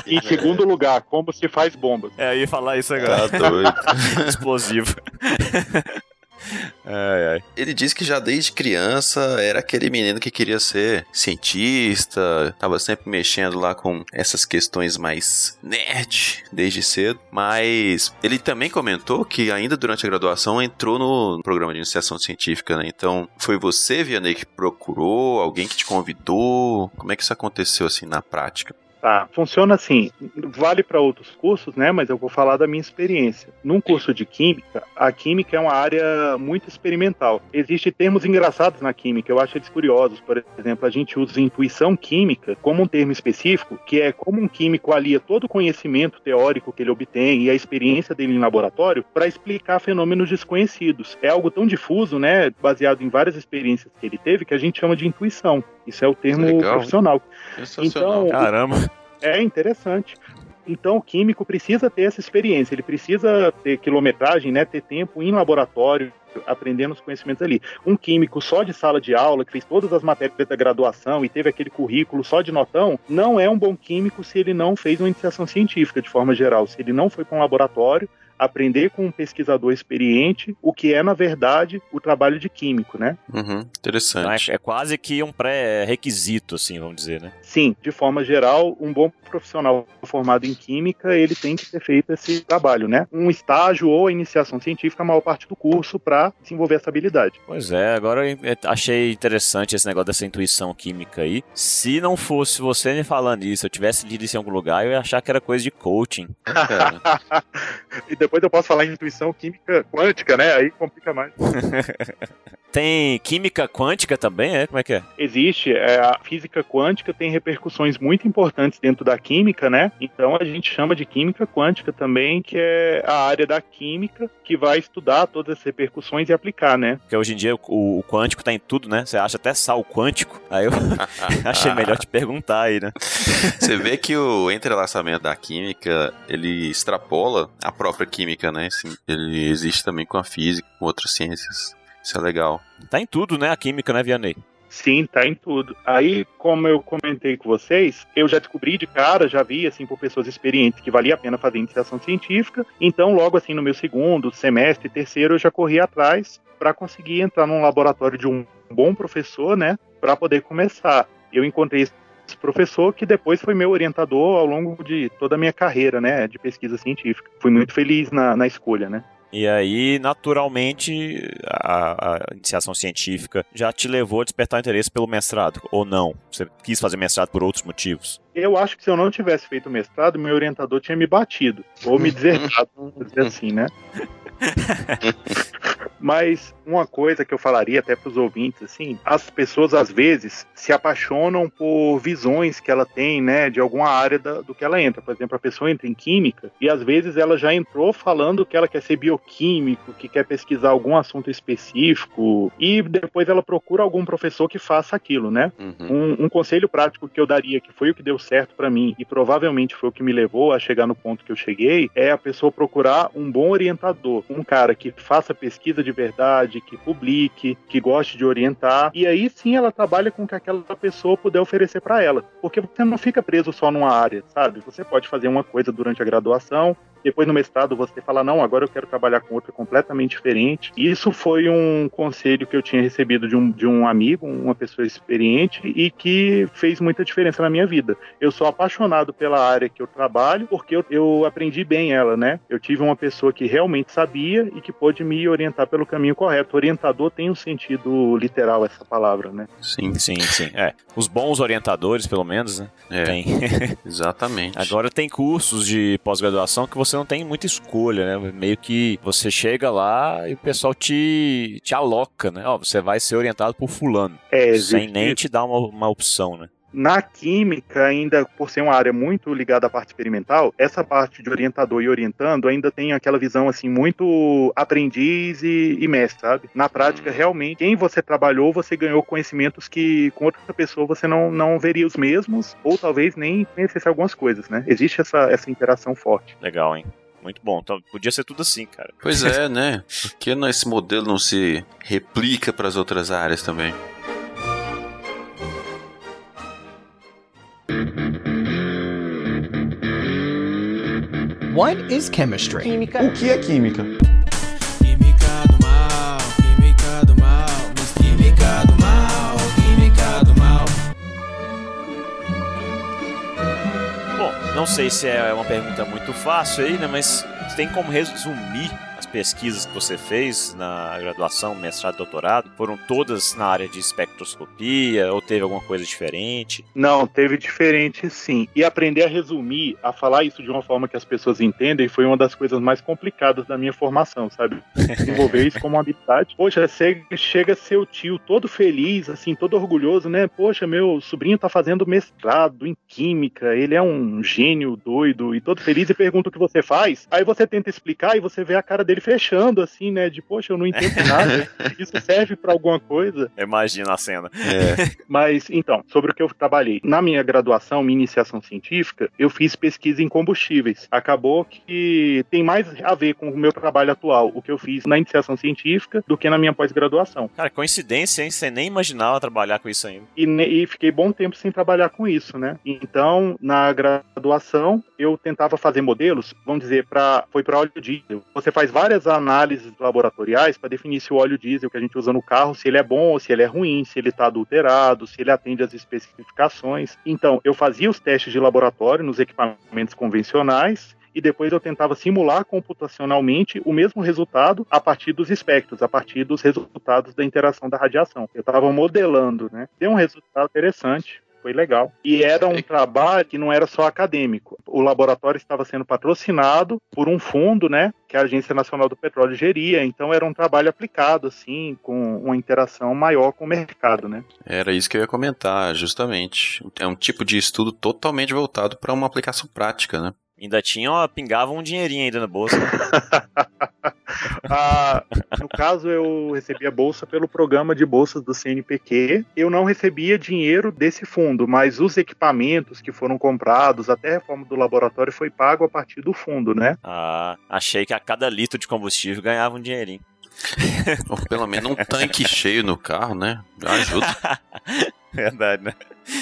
em segundo lugar, como se faz bombas.
É, eu ia falar isso agora.
Tá doido.
Explosivo. Ai, ai.
Ele disse que já desde criança era aquele menino que queria ser cientista, tava sempre mexendo lá com essas questões mais nerd desde cedo, mas ele também comentou que ainda durante a graduação entrou no programa de iniciação científica, né? Então, foi você, Vianney, que procurou, alguém que te convidou? Como é que isso aconteceu assim na prática?
Tá, funciona assim, vale para outros cursos, né? Mas eu vou falar da minha experiência. Num curso de química, a química é uma área muito experimental. Existem termos engraçados na química, eu acho eles curiosos. Por exemplo, a gente usa intuição química como um termo específico, que é como um químico alia todo o conhecimento teórico que ele obtém e a experiência dele em laboratório para explicar fenômenos desconhecidos. É algo tão difuso, né? Baseado em várias experiências que ele teve, que a gente chama de intuição. Isso é o termo
Legal.
profissional. Então,
Caramba.
é interessante. Então, o químico precisa ter essa experiência, ele precisa ter quilometragem, né, ter tempo em laboratório, aprendendo os conhecimentos ali. Um químico só de sala de aula, que fez todas as matérias da graduação e teve aquele currículo só de notão, não é um bom químico se ele não fez uma iniciação científica, de forma geral. Se ele não foi para um laboratório, aprender com um pesquisador experiente o que é, na verdade, o trabalho de químico, né?
Uhum,
Então, é,
interessante.
é quase que um pré-requisito, assim, vamos dizer, né?
Sim, de forma geral, um bom profissional formado em química, ele tem que ter feito esse trabalho, né? Um estágio ou a iniciação científica, a maior parte do curso, para desenvolver essa habilidade.
Pois é, agora eu achei interessante esse negócio dessa intuição química aí. Se não fosse você me falando isso, eu tivesse lido isso em algum lugar, eu ia achar que era coisa de coaching.
Cara,
E depois depois eu posso falar em intuição química quântica, né? Aí complica mais.
Tem química quântica também, é? Como é que é?
Existe, é, a física quântica tem repercussões muito importantes dentro da química, né? Então a gente chama de química quântica também, que é a área da química que vai estudar todas as repercussões e aplicar, né?
Porque hoje em dia o, o quântico tá em tudo, né? Você acha até sal quântico. Aí eu achei melhor te perguntar aí, né?
Você vê que o entrelaçamento da química, ele extrapola a própria química, né? Assim, ele existe também com a física, com outras ciências. Isso é legal.
Tá em tudo, né? A química, né, Vianney?
Sim, tá em tudo. Aí, como eu comentei com vocês, eu já descobri de cara, já vi, assim, por pessoas experientes que valia a pena fazer iniciação científica. Então, logo assim, no meu segundo semestre, terceiro, eu já corri atrás para conseguir entrar num laboratório de um bom professor, né, para poder começar. Eu encontrei esse professor que depois foi meu orientador ao longo de toda a minha carreira, né, de pesquisa científica. Fui muito feliz na, na escolha, né.
E aí, naturalmente, a, a iniciação científica já te levou a despertar interesse pelo mestrado, ou não? Você quis fazer mestrado por outros motivos?
Eu acho que se eu não tivesse feito mestrado, meu orientador tinha me batido, ou me desertado, vamos dizer assim, né? Mas uma coisa que eu falaria até para os ouvintes, assim, as pessoas às vezes se apaixonam por visões que ela tem, né, de alguma área da- do que ela entra. Por exemplo, a pessoa entra em química e às vezes ela já entrou falando que ela quer ser bioquímico, que quer pesquisar algum assunto específico e depois ela procura algum professor que faça aquilo, né?
Uhum.
Um, um conselho prático que eu daria, que foi o que deu certo pra mim e provavelmente foi o que me levou a chegar no ponto que eu cheguei, é a pessoa procurar um bom orientador, um cara que faça pesquisa de verdade, que publique, que goste de orientar, e aí sim ela trabalha com o que aquela pessoa puder oferecer pra ela, porque você não fica preso só numa área, sabe? Você pode fazer uma coisa durante a graduação, depois no mestrado você fala, não, agora eu quero trabalhar com outra completamente diferente. Isso foi um conselho que eu tinha recebido de um, de um amigo, uma pessoa experiente, e que fez muita diferença na minha vida. Eu sou apaixonado pela área que eu trabalho, porque eu, eu aprendi bem ela, né? Eu tive uma pessoa que realmente sabia e que pôde me orientar pelo caminho correto. Orientador tem um sentido literal essa palavra, né?
Sim,
Sim, sim. É. Os bons orientadores, pelo menos, né?
é,
Tem.
exatamente.
Agora tem cursos de pós-graduação que você não tem muita escolha, né? Meio que você chega lá e o pessoal te, te aloca, né? Ó, você vai ser orientado por fulano.
É,
sem nem te dar uma, uma opção, né?
Na química, ainda por ser uma área muito ligada à parte experimental, essa parte de orientador e orientando ainda tem aquela visão assim muito aprendiz e, e mestre, sabe? Na prática, realmente, quem você trabalhou, você ganhou conhecimentos que com outra pessoa você não, não veria os mesmos, ou talvez nem conhecesse algumas coisas, né? Existe essa, essa interação forte.
Legal, hein? Muito bom. Então, podia ser tudo assim, cara.
Pois é, né? Por que não- esse modelo não se replica para as outras áreas também?
What is chemistry?
O que é química?
Química do mal, química do mal, química do mal, química do mal.
Bom, não sei se é uma pergunta muito fácil aí, né? Mas tem como resumir as pesquisas que você fez na graduação, mestrado, doutorado? Foram todas na área de espectroscopia ou teve alguma coisa diferente?
Não, teve diferente sim. E aprender a resumir, a falar isso de uma forma que as pessoas entendem, foi uma das coisas mais complicadas da minha formação, sabe? Desenvolver isso como uma habilidade. Poxa, você chega seu tio todo feliz, assim, todo orgulhoso, né? Poxa, meu sobrinho tá fazendo mestrado em química, ele é um gênio doido e todo feliz e pergunta o que você faz. Aí você tenta explicar e você vê a cara dele fechando, assim, né? De, poxa, eu não entendo nada. Isso serve pra alguma coisa.
Imagina a cena.
É,
Mas, então, sobre o que eu trabalhei. Na minha graduação, minha iniciação científica, eu fiz pesquisa em combustíveis. Acabou que tem mais a ver com o meu trabalho atual, o que eu fiz na iniciação científica, do que na minha pós-graduação.
Cara, coincidência, hein? Você nem imaginava trabalhar com isso ainda.
E, e fiquei bom tempo sem trabalhar com isso, né? Então, na graduação, eu tentava fazer modelos, vamos dizer, para foi para óleo diesel. Você faz várias análises laboratoriais para definir se o óleo diesel que a gente usa no carro, se ele é bom ou se ele é ruim, se ele está adulterado, se ele atende às especificações. Então, eu fazia os testes de laboratório nos equipamentos convencionais e depois eu tentava simular computacionalmente o mesmo resultado a partir dos espectros, a partir dos resultados da interação da radiação. Eu estava modelando, né? Deu um resultado interessante. Foi legal. E era um trabalho que não era só acadêmico. O laboratório estava sendo patrocinado por um fundo, né, que a Agência Nacional do Petróleo geria, então era um trabalho aplicado, assim, com uma interação maior com o mercado, né.
Era isso que eu ia comentar, justamente. É um tipo de estudo totalmente voltado para uma aplicação prática, né?
Ainda tinha, ó, pingava um dinheirinho ainda na bolsa.
Ah, no caso, eu recebia bolsa pelo programa de bolsas do CNPq. Eu não recebia dinheiro desse fundo, mas os equipamentos que foram comprados, até a reforma do laboratório, foi pago a partir do fundo, né?
Ah, achei que a cada litro de combustível ganhava um dinheirinho.
Ou pelo menos um tanque cheio no carro, né? Já ajuda.
Verdade, né?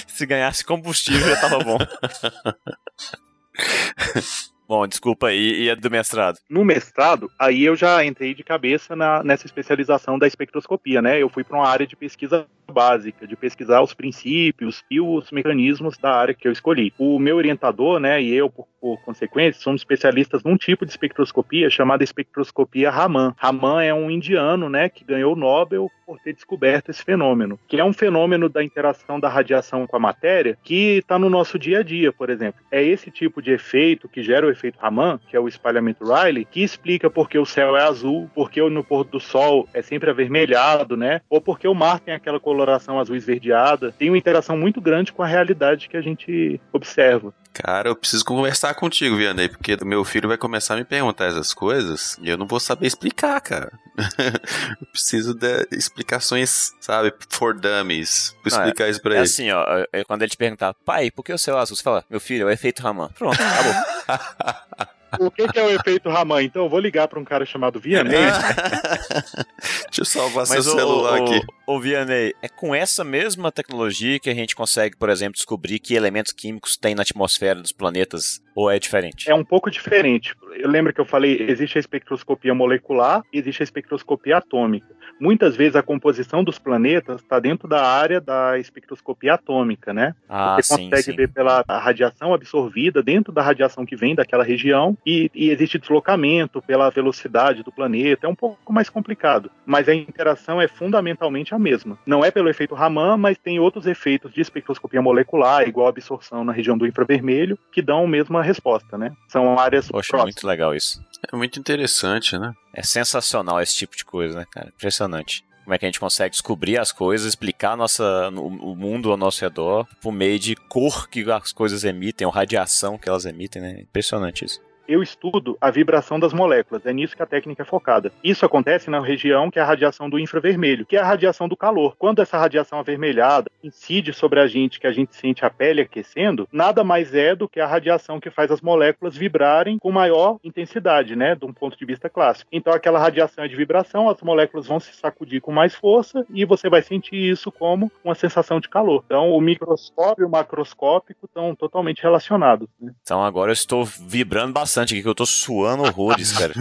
Se ganhasse combustível já tava bom. bom, desculpa aí, e a do mestrado?
No mestrado, aí eu já entrei de cabeça na- nessa especialização da espectroscopia, né? Eu fui para uma área de pesquisa básica, de pesquisar os princípios e os mecanismos da área que eu escolhi. O meu orientador, né, e eu, por, por consequência, somos especialistas num tipo de espectroscopia chamada espectroscopia Raman. Raman é um indiano, né, que ganhou o Nobel por ter descoberto esse fenômeno, que é um fenômeno da interação da radiação com a matéria que está no nosso dia a dia, por exemplo. É esse tipo de efeito que gera o efeito Raman, que é o espalhamento Rayleigh, que explica por que o céu é azul, por que no pôr do sol é sempre avermelhado, né? Ou porque o mar tem aquela coloração azul esverdeada. Tem uma interação muito grande com a realidade que a gente observa.
Cara, eu preciso conversar contigo, Vianney, porque meu filho vai começar a me perguntar essas coisas e eu não vou saber explicar, cara. eu preciso de explicações, sabe, for dummies. Vou
Não,
explicar isso pra
É
ele.
assim, ó, é quando ele te perguntar, pai, por que o céu é azul? Você fala, meu filho, é o efeito Raman. Pronto, acabou.
O que, que é o efeito Raman? Então eu vou ligar para um cara chamado Vianney.
Deixa eu salvar
Mas
seu
o,
celular
o,
aqui.
o Vianney, é com essa mesma tecnologia que a gente consegue, por exemplo, descobrir que elementos químicos tem na atmosfera dos planetas, ou é diferente?
É um pouco diferente. Eu lembro que eu falei, existe a espectroscopia molecular e existe a espectroscopia atômica. Muitas vezes a composição dos planetas está dentro da área da espectroscopia atômica, né?
Ah,
Você
sim,
consegue
sim.
ver pela radiação absorvida dentro da radiação que vem daquela região e, e existe deslocamento pela velocidade do planeta. É um pouco mais complicado, mas a interação é fundamentalmente a mesma. Não é pelo efeito Raman, mas tem outros efeitos de espectroscopia molecular, igual a absorção na região do infravermelho, que dão a mesma resposta, né? São áreas
Poxa,
próximas.
Muito legal isso.
É muito interessante, né?
É sensacional esse tipo de coisa, né, cara? Impressionante. Como é que a gente consegue descobrir as coisas, explicar a nossa, o mundo ao nosso redor por meio de cor que as coisas emitem, ou radiação que elas emitem, né? Impressionante isso.
Eu estudo a vibração das moléculas. É nisso que a técnica é focada. Isso acontece na região que é a radiação do infravermelho, que é a radiação do calor. Quando essa radiação avermelhada incide sobre a gente, que a gente sente a pele aquecendo, nada mais é do que a radiação que faz as moléculas vibrarem com maior intensidade, né, de um ponto de vista clássico. Então aquela radiação é de vibração, as moléculas vão se sacudir com mais força e você vai sentir isso como uma sensação de calor. Então o microscópio e o macroscópico estão totalmente relacionados. Né?
Então agora eu estou vibrando bastante aqui, que eu tô suando horrores, cara.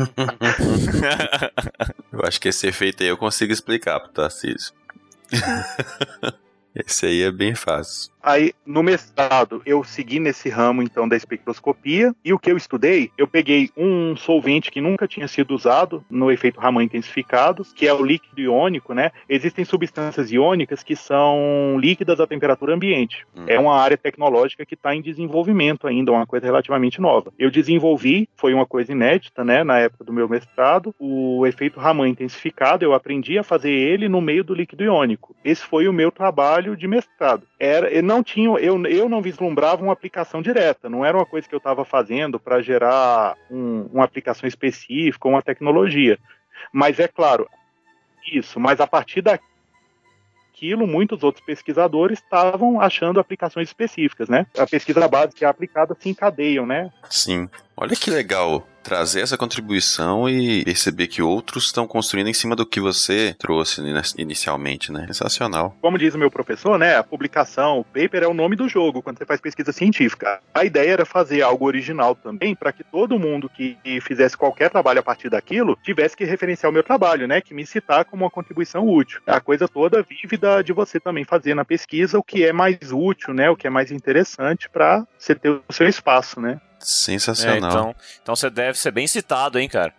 Eu acho que esse efeito aí eu consigo explicar pro Tarcísio. esse aí é bem fácil.
Aí, no mestrado, eu segui nesse ramo, então, da espectroscopia, e o que eu estudei, eu peguei um solvente que nunca tinha sido usado no efeito Raman intensificado, que é o líquido iônico, né? Existem substâncias iônicas que são líquidas à temperatura ambiente.
Hum.
É uma área tecnológica que está em desenvolvimento ainda, uma coisa relativamente nova. Eu desenvolvi, foi uma coisa inédita, né, na época do meu mestrado, o efeito Raman intensificado, eu aprendi a fazer ele no meio do líquido iônico. Esse foi o meu trabalho de mestrado. Era, não tinha, eu, eu não vislumbrava uma aplicação direta, não era uma coisa que eu estava fazendo para gerar um- uma aplicação específica, uma tecnologia. Mas é claro, isso, mas a partir daquilo, muitos outros pesquisadores estavam achando aplicações específicas, né? A pesquisa básica e a aplicada se encadeiam, né?
Sim. Olha que legal trazer essa contribuição e perceber que outros estão construindo em cima do que você trouxe né, inicialmente, né? Sensacional.
Como diz o meu professor, né? A publicação, o paper é o nome do jogo quando você faz pesquisa científica. A ideia era fazer algo original também para que todo mundo que fizesse qualquer trabalho a partir daquilo tivesse que referenciar o meu trabalho, né? Que me citar como uma contribuição útil. A coisa toda vívida de você também fazer na pesquisa o que é mais útil, né? O que é mais interessante para você ter o seu espaço, né?
É,
Sensacional.
então, então você deve ser bem citado, hein, cara?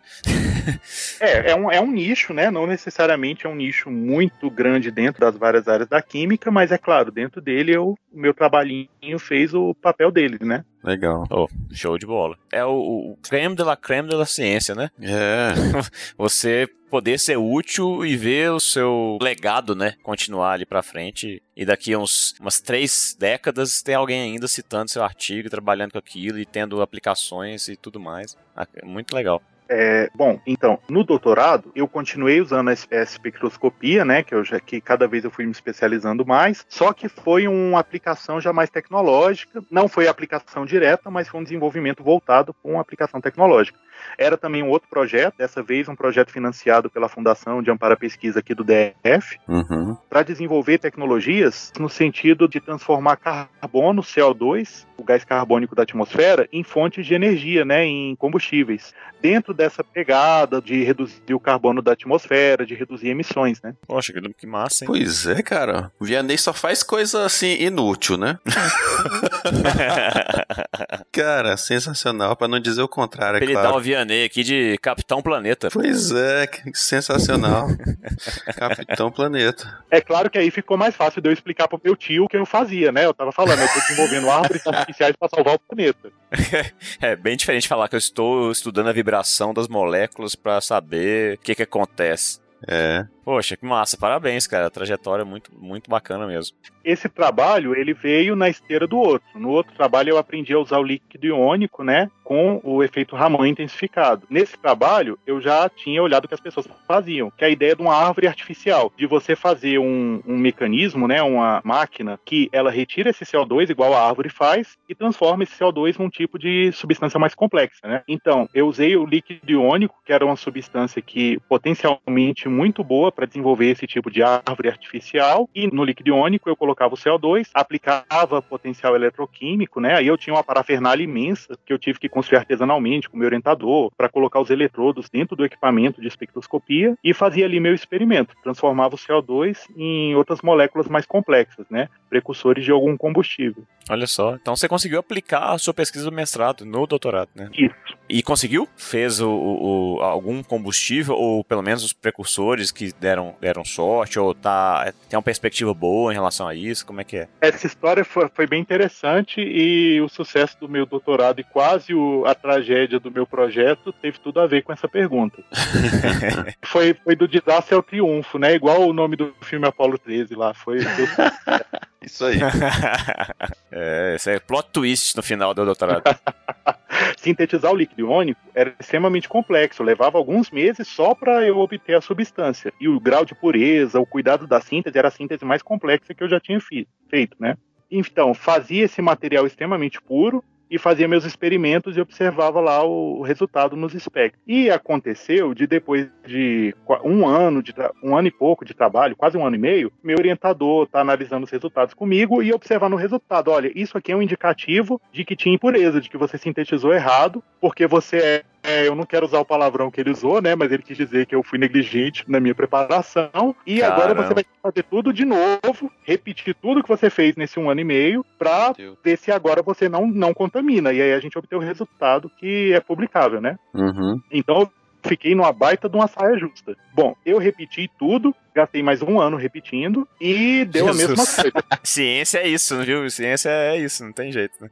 É, é um, é um nicho, né? Não necessariamente é um nicho muito grande dentro das várias áreas da química, mas é claro, dentro dele eu, o meu trabalhinho fez o papel dele, né?
Legal.
Oh, show de bola. É o, o creme de la creme de la ciência, né?
É.
Você poder ser útil e ver o seu legado, né, continuar ali pra frente. E daqui a uns, umas três décadas tem alguém ainda citando seu artigo, trabalhando com aquilo e tendo aplicações e tudo mais. Ah, é Muito legal.
É, bom, então, no doutorado, eu continuei usando a es- a espectroscopia, né? Que, eu já, que cada vez eu fui me especializando mais. Só que foi uma aplicação já mais tecnológica. Não foi aplicação direta, mas foi um desenvolvimento voltado com uma aplicação tecnológica. Era também um outro projeto, dessa vez um projeto financiado pela Fundação de Amparo à Pesquisa aqui do DF,
Uhum.
para desenvolver tecnologias no sentido de transformar carbono, CO2, o gás carbônico da atmosfera, em fontes de energia, né, em combustíveis. Dentro dessa pegada de reduzir o carbono da atmosfera, de reduzir emissões, né?
Poxa, que, que massa, hein?
Pois é, cara. O Vianney só faz coisa assim inútil, né? Cara, sensacional, pra não dizer o contrário, é
Apelidar
claro.
o Vianney aqui de Capitão Planeta.
Pois é, que sensacional. Capitão Planeta.
É claro que aí ficou mais fácil de eu explicar pro meu tio o que eu fazia, né? Eu tava falando, eu tô desenvolvendo árvores artificiais para salvar o planeta.
É bem diferente falar que eu estou estudando a vibração das moléculas pra saber o que que acontece.
É.
Poxa, que massa, parabéns, cara. A trajetória é muito, muito bacana mesmo.
Esse trabalho, ele veio na esteira do outro. No outro trabalho eu aprendi a usar o líquido iônico, né, com o efeito Raman intensificado. Nesse trabalho, eu já tinha olhado o que as pessoas faziam, que é a ideia de uma árvore artificial, de você fazer um, um mecanismo, né, uma máquina que ela retira esse CO2 igual a árvore faz e transforma esse CO2 num tipo de substância mais complexa, né? Então, eu usei o líquido iônico, que era uma substância que potencialmente muito boa para desenvolver esse tipo de árvore artificial, e no líquido iônico eu colocava o CO2, aplicava potencial eletroquímico, né? Aí eu tinha uma parafernália imensa que eu tive que construir artesanalmente com meu orientador para colocar os eletrodos dentro do equipamento de espectroscopia e fazia ali meu experimento, transformava o CO2 em outras moléculas mais complexas, né? Precursores de algum combustível.
Olha só. Então você conseguiu aplicar a sua pesquisa do mestrado no doutorado, né?
Isso.
E conseguiu? Fez o, o- algum combustível, ou pelo menos os precursores que deram, deram sorte, ou tá, tem uma perspectiva boa em relação a isso? Como é que é?
Essa história foi, foi bem interessante e o sucesso do meu doutorado e quase o- a tragédia do meu projeto teve tudo a ver com essa pergunta. foi, foi do desastre ao triunfo, né? Igual o nome do filme Apolo 13 lá. Foi,
Isso aí.
é, esse é plot twist no final do doutorado.
sintetizar o líquido iônico era extremamente complexo, levava alguns meses só para eu obter a substância. E o grau de pureza, o cuidado da síntese era a síntese mais complexa que eu já tinha feito, né? Então, fazia esse material extremamente puro e fazia meus experimentos e observava lá o resultado nos espectros. E aconteceu de depois de um ano, de um ano e pouco de trabalho, quase um ano e meio, meu orientador está analisando os resultados comigo e observando o resultado. Olha, isso aqui é um indicativo de que tinha impureza, de que você sintetizou errado, porque você é eu não quero usar o palavrão que ele usou, né? Mas ele quis dizer que eu fui negligente na minha preparação. E agora
Caramba.
você vai ter que fazer tudo de novo, repetir tudo que você fez nesse um ano e meio, pra ver se agora você não, não contamina. E aí a gente obteve o resultado que é publicável, né?
Uhum.
Então eu fiquei numa baita de uma saia justa. Bom, eu repeti tudo, gastei mais um ano repetindo e deu a mesma
Jesus.
coisa.
Ciência é isso, viu? Ciência é isso, não tem jeito, né?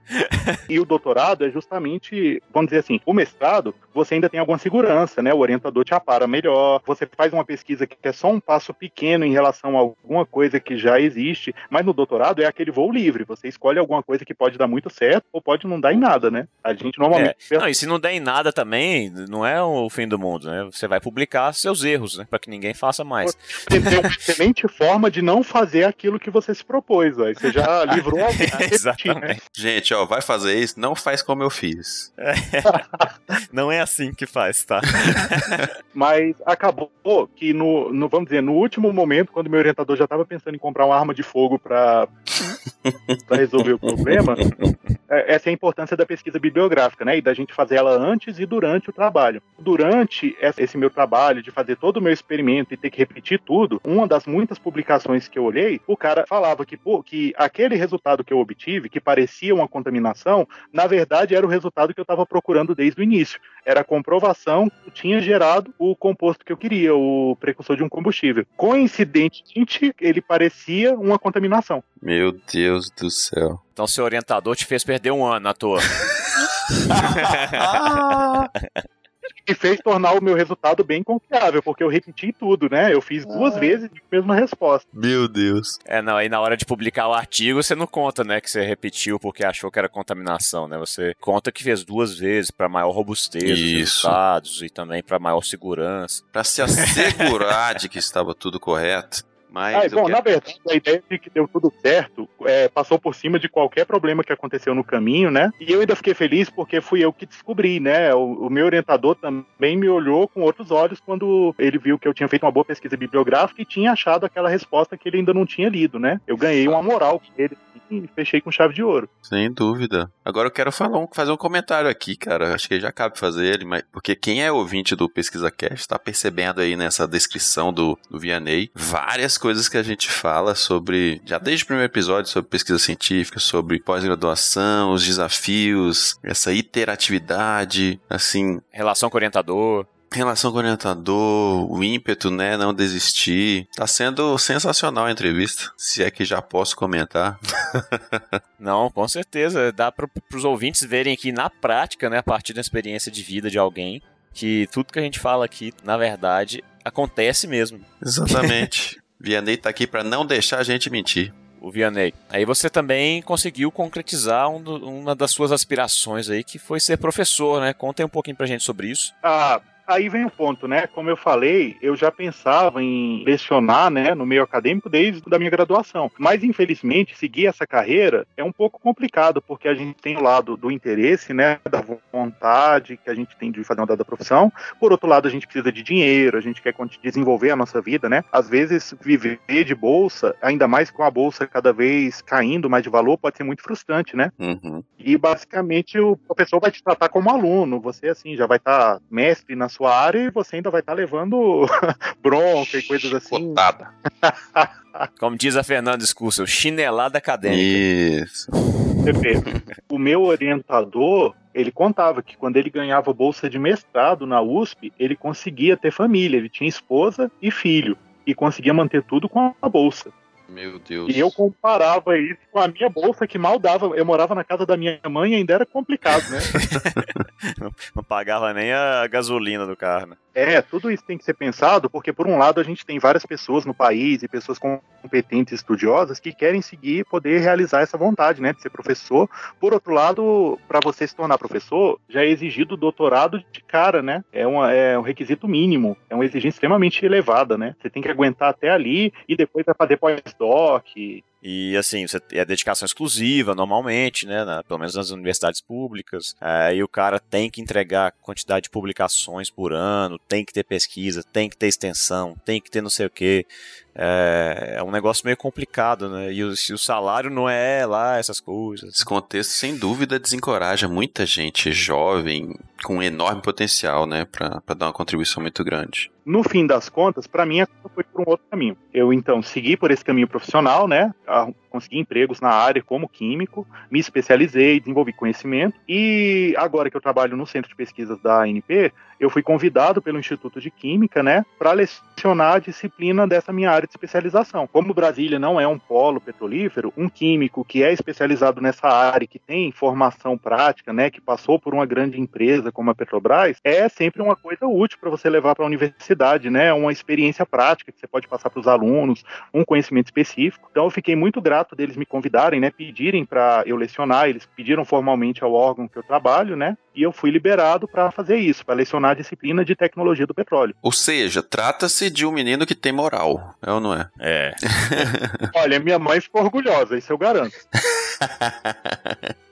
E o doutorado é justamente, vamos dizer assim, o mestrado, você ainda tem alguma segurança, né? O orientador te apara melhor, você faz uma pesquisa que é só um passo pequeno em relação a alguma coisa que já existe, mas no doutorado é aquele voo livre, você escolhe alguma coisa que pode dar muito certo ou pode não dar em nada, né? A gente normalmente
Não, e se não der em nada também, não é o fim do mundo, né? Você vai publicar seus erros, né? Pra que ninguém faça mais.
Tem uma excelente forma de não fazer aquilo que você se propôs, véio. você já livrou alguém. né?
Exatamente.
Gente, ó, vai fazer isso, não faz como eu fiz.
Não é assim que faz, tá?
Mas acabou que no, no- vamos dizer, no último momento, quando meu orientador já estava pensando em comprar uma arma de fogo para resolver o problema, é, essa é a importância da pesquisa bibliográfica, né? E da gente fazer ela antes e durante o trabalho. Durante esse meu trabalho de fazer todo o meu experimento e ter que repetir tudo, uma das muitas publicações que eu olhei, o cara falava que, pô, que aquele resultado que eu obtive, que parecia uma contaminação, na verdade era o resultado que eu estava procurando desde o início. Era a comprovação que tinha gerado o composto que eu queria, o precursor de um combustível. Coincidentemente, ele parecia uma contaminação.
Meu Deus do céu.
Então seu orientador te fez perder um ano à toa.
E fez tornar o meu resultado bem confiável, porque eu repeti tudo, né? Eu fiz duas vezes a mesma resposta.
Meu Deus.
É, não, aí na hora de publicar o artigo, você não conta, né, que você repetiu porque achou que era contaminação, né? Você conta que fez duas vezes para maior robustez dos
Isso.
resultados e também para maior segurança.
Pra se assegurar de que estava tudo correto. Mas
Ah, bom,
quero-
na verdade, a ideia de que deu tudo certo é, passou por cima de qualquer problema que aconteceu no caminho, né? E eu ainda fiquei feliz porque fui eu que descobri, né? O, o meu orientador também me olhou com outros olhos quando ele viu que eu tinha feito uma boa pesquisa bibliográfica e tinha achado aquela resposta que ele ainda não tinha lido, né? Eu ganhei uma moral com ele e fechei com chave de ouro.
Sem dúvida. Agora eu quero falar um- fazer um comentário aqui, cara. Acho que já cabe fazer ele, mas porque quem é ouvinte do Pesquisa Cast tá percebendo aí nessa descrição do, do Vianney várias coisas que a gente fala sobre, já desde o primeiro episódio, sobre pesquisa científica, sobre pós-graduação, os desafios, essa iteratividade, assim,
Relação com o orientador.
relação com o orientador, o ímpeto, né, não desistir. Tá sendo sensacional a entrevista, se é que já posso comentar.
Não, com certeza. Dá para os ouvintes verem aqui na prática, né, a partir da experiência de vida de alguém, que tudo que a gente fala aqui, na verdade, acontece mesmo.
Exatamente. Vianney tá aqui pra não deixar a gente mentir.
O Vianney. Aí você também conseguiu concretizar um do- uma das suas aspirações aí, que foi ser professor, né? Conta aí um pouquinho pra gente sobre isso.
Ah, aí vem o ponto, né? Como eu falei, eu já pensava em lecionar, né, no meio acadêmico desde a minha graduação. Mas infelizmente, seguir essa carreira é um pouco complicado, porque a gente tem o lado do interesse, né, da vontade que a gente tem de fazer uma dada profissão. Por outro lado, a gente precisa de dinheiro, a gente quer desenvolver a nossa vida, né? Às vezes viver de bolsa, ainda mais com a bolsa cada vez caindo mais de valor, pode ser muito frustrante, né?
Uhum.
E basicamente o professor vai te tratar como aluno. Você, assim, já vai estar mestre na sua área e você ainda vai estar levando bronca e coisas assim.
Botada.
Como diz a Fernanda Discurso, chinelada acadêmica.
Isso.
Perfeito. O meu orientador, ele contava que quando ele ganhava bolsa de mestrado na USP, ele conseguia ter família. Ele tinha esposa e filho. E conseguia manter tudo com a bolsa.
Meu Deus.
E eu comparava isso com a minha bolsa, que mal dava. Eu morava na casa da minha mãe e ainda era complicado, né?
Não pagava nem a gasolina do carro, né?
É, tudo isso tem que ser pensado, porque por um lado a gente tem várias pessoas no país e pessoas competentes, estudiosas, que querem seguir e poder realizar essa vontade, né, de ser professor. Por outro lado, para você se tornar professor, já é exigido doutorado de cara, né? É, uma, é um requisito mínimo, é uma exigência extremamente elevada, né? Você tem que aguentar até ali e depois vai fazer pós-doc.
E assim, você é dedicação exclusiva normalmente, né? na- pelo menos nas universidades públicas. Aí o cara tem que entregar quantidade de publicações por ano, tem que ter pesquisa, tem que ter extensão, tem que ter não sei o quê. É, é um negócio meio complicado, né? E o, se o salário não é lá essas coisas.
Esse contexto, sem dúvida, desencoraja muita gente jovem com enorme potencial, né, pra, pra dar uma contribuição muito grande.
No fim das contas, para mim, a coisa foi por um outro caminho. Eu, então, segui por esse caminho profissional, né? Consegui empregos na área como químico, me especializei, desenvolvi conhecimento. E agora que eu trabalho no Centro de Pesquisas da ANP, eu fui convidado pelo Instituto de Química, né, para lecionar a disciplina dessa minha área de especialização. Como Brasília não é um polo petrolífero, um químico que é especializado nessa área, que tem formação prática, né, que passou por uma grande empresa como a Petrobras, é sempre uma coisa útil para você levar para a universidade, né, uma experiência prática que você pode passar para os alunos, um conhecimento específico. Então eu fiquei muito grato deles me convidarem, né, pedirem para eu lecionar, eles pediram formalmente ao órgão que eu trabalho, né, e eu fui liberado para fazer isso, para lecionar a disciplina de tecnologia do petróleo.
Ou seja, trata-se de um menino que tem moral, é ou não é?
É.
Olha, minha mãe ficou orgulhosa, isso eu garanto.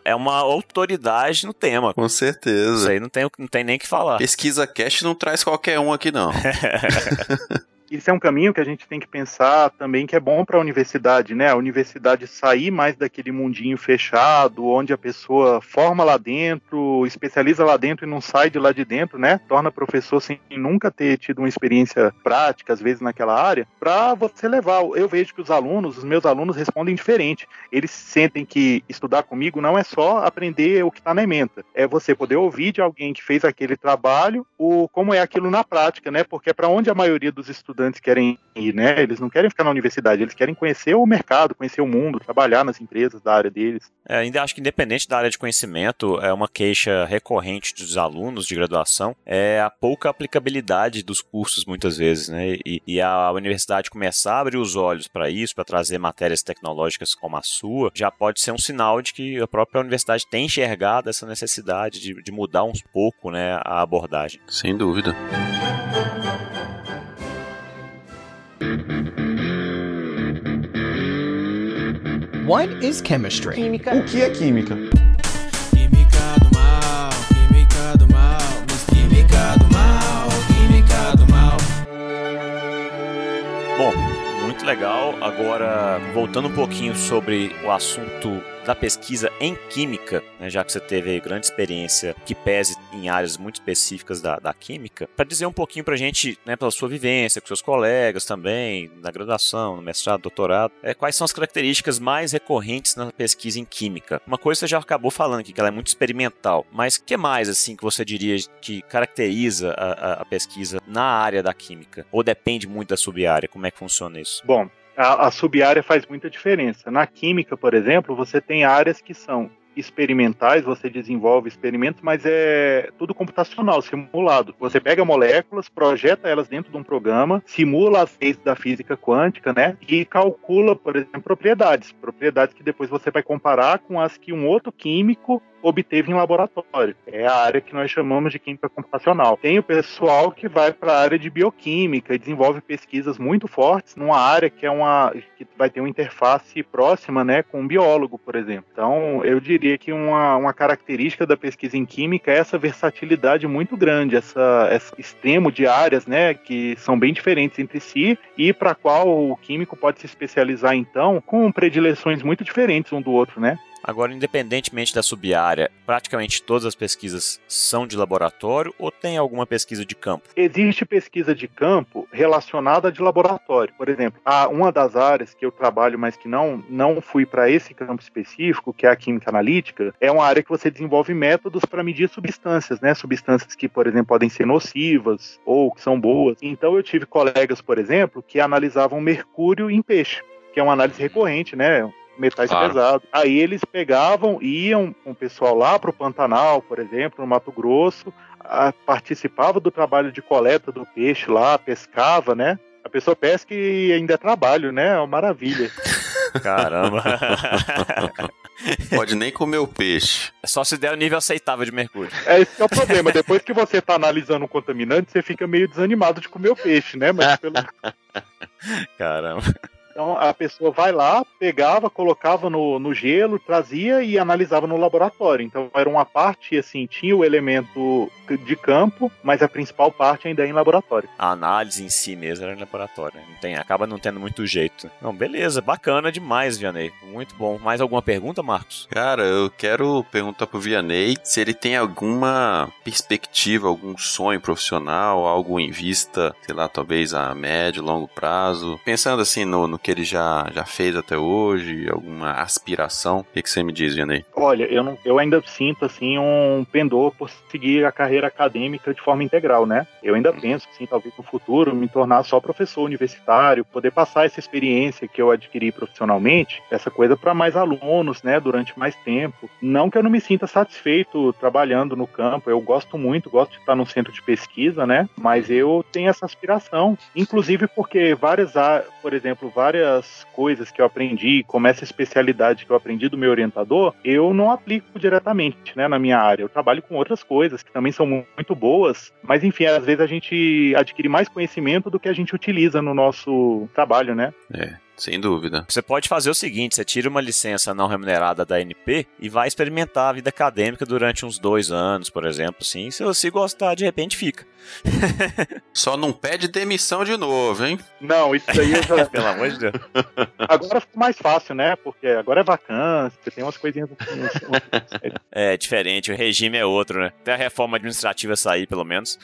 É uma autoridade no tema.
Com
Isso
certeza.
aí não tem, não tem nem o que falar.
Pesquisa Cast não traz qualquer um aqui, não.
Isso é um caminho que a gente tem que pensar também que é bom para a universidade, né? A universidade sair mais daquele mundinho fechado, onde a pessoa forma lá dentro, especializa lá dentro e não sai de lá de dentro, né? Torna professor sem nunca ter tido uma experiência prática, às vezes naquela área, para você levar. Eu vejo que os alunos, os meus alunos respondem diferente. Eles sentem que estudar comigo não é só aprender o que está na ementa, é você poder ouvir de alguém que fez aquele trabalho o como é aquilo na prática, né? Porque é para onde a maioria dos estudantes querem ir, né? Eles não querem ficar na universidade, eles querem conhecer o mercado, conhecer o mundo, trabalhar nas empresas da área deles.
É, ainda acho que independente da área de conhecimento, é uma queixa recorrente dos alunos de graduação é a pouca aplicabilidade dos cursos muitas vezes, né? E, e a universidade começar a abrir os olhos para isso, para trazer matérias tecnológicas como a sua, já pode ser um sinal de que a própria universidade tem enxergado essa necessidade de, de mudar um pouco, né, a abordagem.
Sem dúvida.
What is chemistry?
O que é química?
Química do mal, química do mal, mas química do mal, química do mal.
Bom, muito legal. Agora, voltando um pouquinho sobre o assunto da pesquisa em química, né, já que você teve grande experiência que pese em áreas muito específicas da, da química, para dizer um pouquinho para a gente, né, pela sua vivência, com seus colegas também, na graduação, no mestrado, doutorado, é, quais são as características mais recorrentes na pesquisa em química? Uma coisa você já acabou falando aqui, que ela é muito experimental, mas o que mais, assim, que você diria que caracteriza a, a, a pesquisa na área da química? Ou depende muito da sub-área? Como é que funciona isso?
Bom, a, a sub-área faz muita diferença. Na química, por exemplo, você tem áreas que são experimentais, você desenvolve experimentos, mas é tudo computacional, simulado. Você pega moléculas, projeta elas dentro de um programa, simula as leis da física quântica, né? E calcula, por exemplo, propriedades. Propriedades que depois você vai comparar com as que um outro químico obteve em laboratório. É a área que nós chamamos de química computacional. Tem o pessoal que vai para a área de bioquímica e desenvolve pesquisas muito fortes numa área que é uma que vai ter uma interface próxima, né, com um biólogo, por exemplo. Então, eu diria que uma, uma característica da pesquisa em química é essa versatilidade muito grande, essa, esse extremo de áreas, né, que são bem diferentes entre si e para qual o químico pode se especializar então com predileções muito diferentes um do outro, né?
Agora, independentemente da sub-área, praticamente todas as pesquisas são de laboratório ou tem alguma pesquisa de campo?
Existe pesquisa de campo relacionada de laboratório. Por exemplo, a, uma das áreas que eu trabalho, mas que não, não fui para esse campo específico, que é a química analítica, é uma área que você desenvolve métodos para medir substâncias, né? Substâncias que, por exemplo, podem ser nocivas ou que são boas. Então, eu tive colegas, por exemplo, que analisavam mercúrio em peixe, que é uma análise recorrente, né? Metais
Claro.
pesados. Aí eles pegavam, iam com o pessoal lá para o Pantanal, por exemplo, no Mato Grosso, a- participava do trabalho de coleta do peixe lá, pescava, né? A pessoa pesca e ainda é trabalho, né? É uma maravilha.
Caramba!
Pode nem comer o peixe.
Só se der o nível aceitável de mercúrio.
É esse que é o problema. Depois que você tá analisando um contaminante, você fica meio desanimado de comer o peixe, né? Mas pelo,
Caramba.
Então a pessoa vai lá, pegava, colocava no, no gelo, trazia e analisava no laboratório. Então era uma parte assim, tinha o elemento de campo, mas a principal parte ainda é em laboratório.
A análise em si mesmo era em laboratório. né? Não tem, acaba não tendo muito jeito. Não, beleza, bacana demais, Vianney. Muito bom. Mais alguma pergunta, Marcos?
Cara, eu quero perguntar pro Vianney se ele tem alguma perspectiva, algum sonho profissional, algo em vista, sei lá, talvez a médio, longo prazo. Pensando assim no, no que ele já, já fez até hoje, alguma aspiração. O que, que você me diz, Vianney?
Olha, eu, não, eu ainda sinto assim um pendor por seguir a carreira acadêmica de forma integral, né? Eu ainda penso, assim, talvez no futuro me tornar só professor universitário, poder passar essa experiência que eu adquiri profissionalmente, essa coisa para mais alunos, né, durante mais tempo. Não que eu não me sinta satisfeito trabalhando no campo, eu gosto muito, gosto de estar no centro de pesquisa, né? Mas eu tenho essa aspiração, inclusive porque várias, por exemplo, várias coisas que eu aprendi, como essa especialidade que eu aprendi do meu orientador, eu não aplico diretamente, né, na minha área. Eu trabalho com outras coisas que também são mu- muito boas, mas enfim, às vezes a gente adquire mais conhecimento do que a gente utiliza no nosso trabalho, né?
Sem dúvida.
Você pode fazer o seguinte: você tira uma licença não remunerada da NP e vai experimentar a vida acadêmica durante uns dois anos, por exemplo. Assim, se você gostar, de repente fica.
Só não pede demissão de novo, hein?
Não, isso daí eu já...
Pelo amor de Deus.
agora ficou mais fácil, né? Porque agora é vacância, tem umas coisinhas. assim,
É diferente, o regime é outro, né? Até a reforma administrativa sair, pelo menos.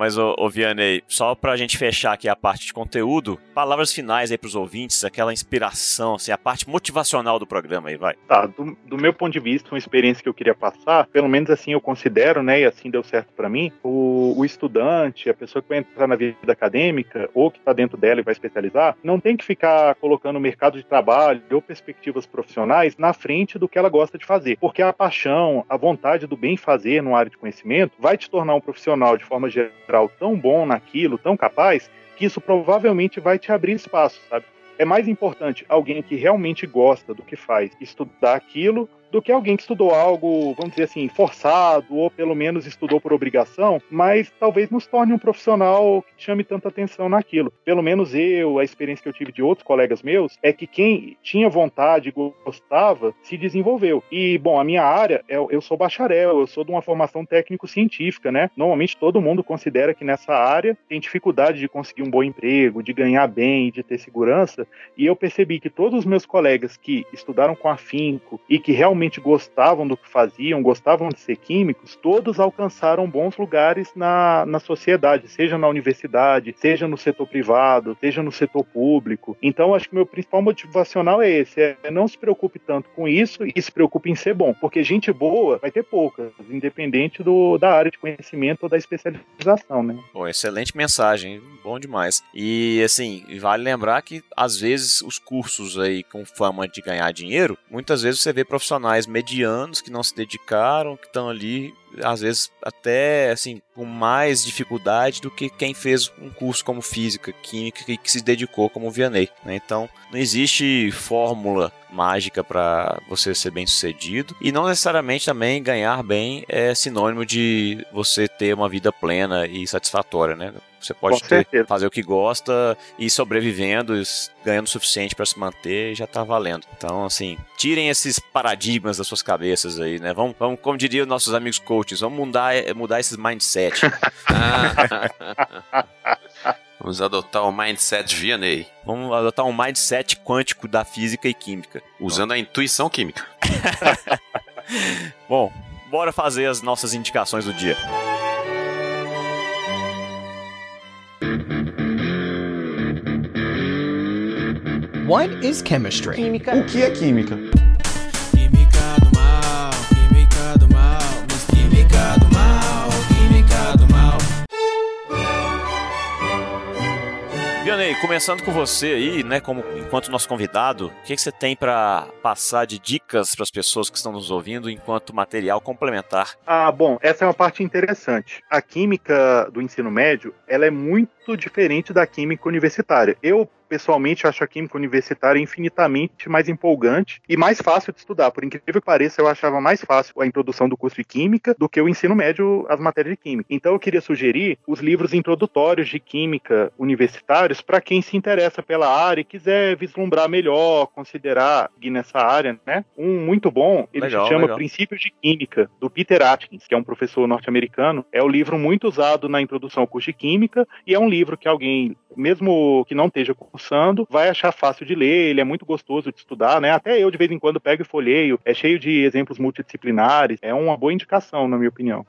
Mas, ô, ô Vianney, só pra gente fechar aqui a parte de conteúdo, palavras finais aí pros ouvintes, aquela inspiração, assim, a parte motivacional do programa aí, vai.
Tá, do, do meu ponto de vista, uma experiência que eu queria passar, pelo menos assim eu considero, né, e assim deu certo pra mim, o, o estudante, a pessoa que vai entrar na vida acadêmica, ou que tá dentro dela e vai especializar, não tem que ficar colocando o mercado de trabalho ou perspectivas profissionais na frente do que ela gosta de fazer, porque a paixão, a vontade do bem fazer numa área de conhecimento vai te tornar um profissional de forma geral tão bom naquilo, tão capaz, que isso provavelmente vai te abrir espaço, sabe? É mais importante alguém que realmente gosta do que faz estudar aquilo do que alguém que estudou algo, vamos dizer assim, forçado, ou pelo menos estudou por obrigação, mas talvez nos torne um profissional que chame tanta atenção naquilo. Pelo menos eu, a experiência que eu tive de outros colegas meus, é que quem tinha vontade, gostava, se desenvolveu. E, bom, a minha área, é- eu sou bacharel, eu sou de uma formação técnico-científica, né? Normalmente todo mundo considera que nessa área tem dificuldade de conseguir um bom emprego, de ganhar bem, de ter segurança, e eu percebi que todos os meus colegas que estudaram com afinco e que realmente gostavam do que faziam, gostavam de ser químicos, todos alcançaram bons lugares na, na sociedade, seja na universidade, seja no setor privado, seja no setor público. Então, acho que meu principal motivacional é esse: é não se preocupe tanto com isso e se preocupe em ser bom, porque gente boa vai ter poucas, independente do, da área de conhecimento ou da especialização, né?
Pô, excelente mensagem, bom demais. E assim, vale lembrar que às vezes os cursos aí com fama de ganhar dinheiro, muitas vezes você vê profissionais medianos que não se dedicaram, que estão ali às vezes até assim com mais dificuldade do que quem fez um curso como física, química e que se dedicou como Vianney. né? Então não existe fórmula mágica para você ser bem sucedido e não necessariamente também ganhar bem é sinônimo de você ter uma vida plena e satisfatória, né? Você pode ter, fazer o que gosta e sobrevivendo, ganhando o suficiente para se manter, já tá valendo. Então, assim, tirem esses paradigmas das suas cabeças aí, né? Vamos, vamos como diriam nossos amigos coaches, vamos mudar, eh, mudar esses mindset.
Vamos adotar o mindset Vianney,
vamos adotar um mindset quântico da física e química.
usando a intuição química.
Bom, bora fazer as nossas indicações do dia.
What is chemistry?
O que é química?
Química do mal, química do mal, mas química do mal, química do mal.
Vianney, começando com você aí, né, como enquanto nosso convidado, o que, que você tem para passar de dicas para as pessoas que estão nos ouvindo enquanto material complementar?
Ah, bom, essa é uma parte interessante. A química do ensino médio, ela é muito diferente da química universitária. Eu pessoalmente acho a química universitária infinitamente mais empolgante e mais fácil de estudar. Por incrível que pareça, eu achava mais fácil a introdução do curso de química do que o ensino médio as matérias de química. Então eu queria sugerir os livros introdutórios de química universitários para quem se interessa pela área e quiser vislumbrar melhor, considerar nessa área, né? Um muito bom, ele
Legal,
se chama
legal.
Princípios de Química, do Peter Atkins, que é um professor norte-americano. É o livro muito usado na introdução ao curso de Química e é um livro que alguém, mesmo que não esteja cursando, vai achar fácil de ler, ele é muito gostoso de estudar, né? Até eu, de vez em quando, pego e folheio, é cheio de exemplos multidisciplinares, é uma boa indicação, na minha opinião.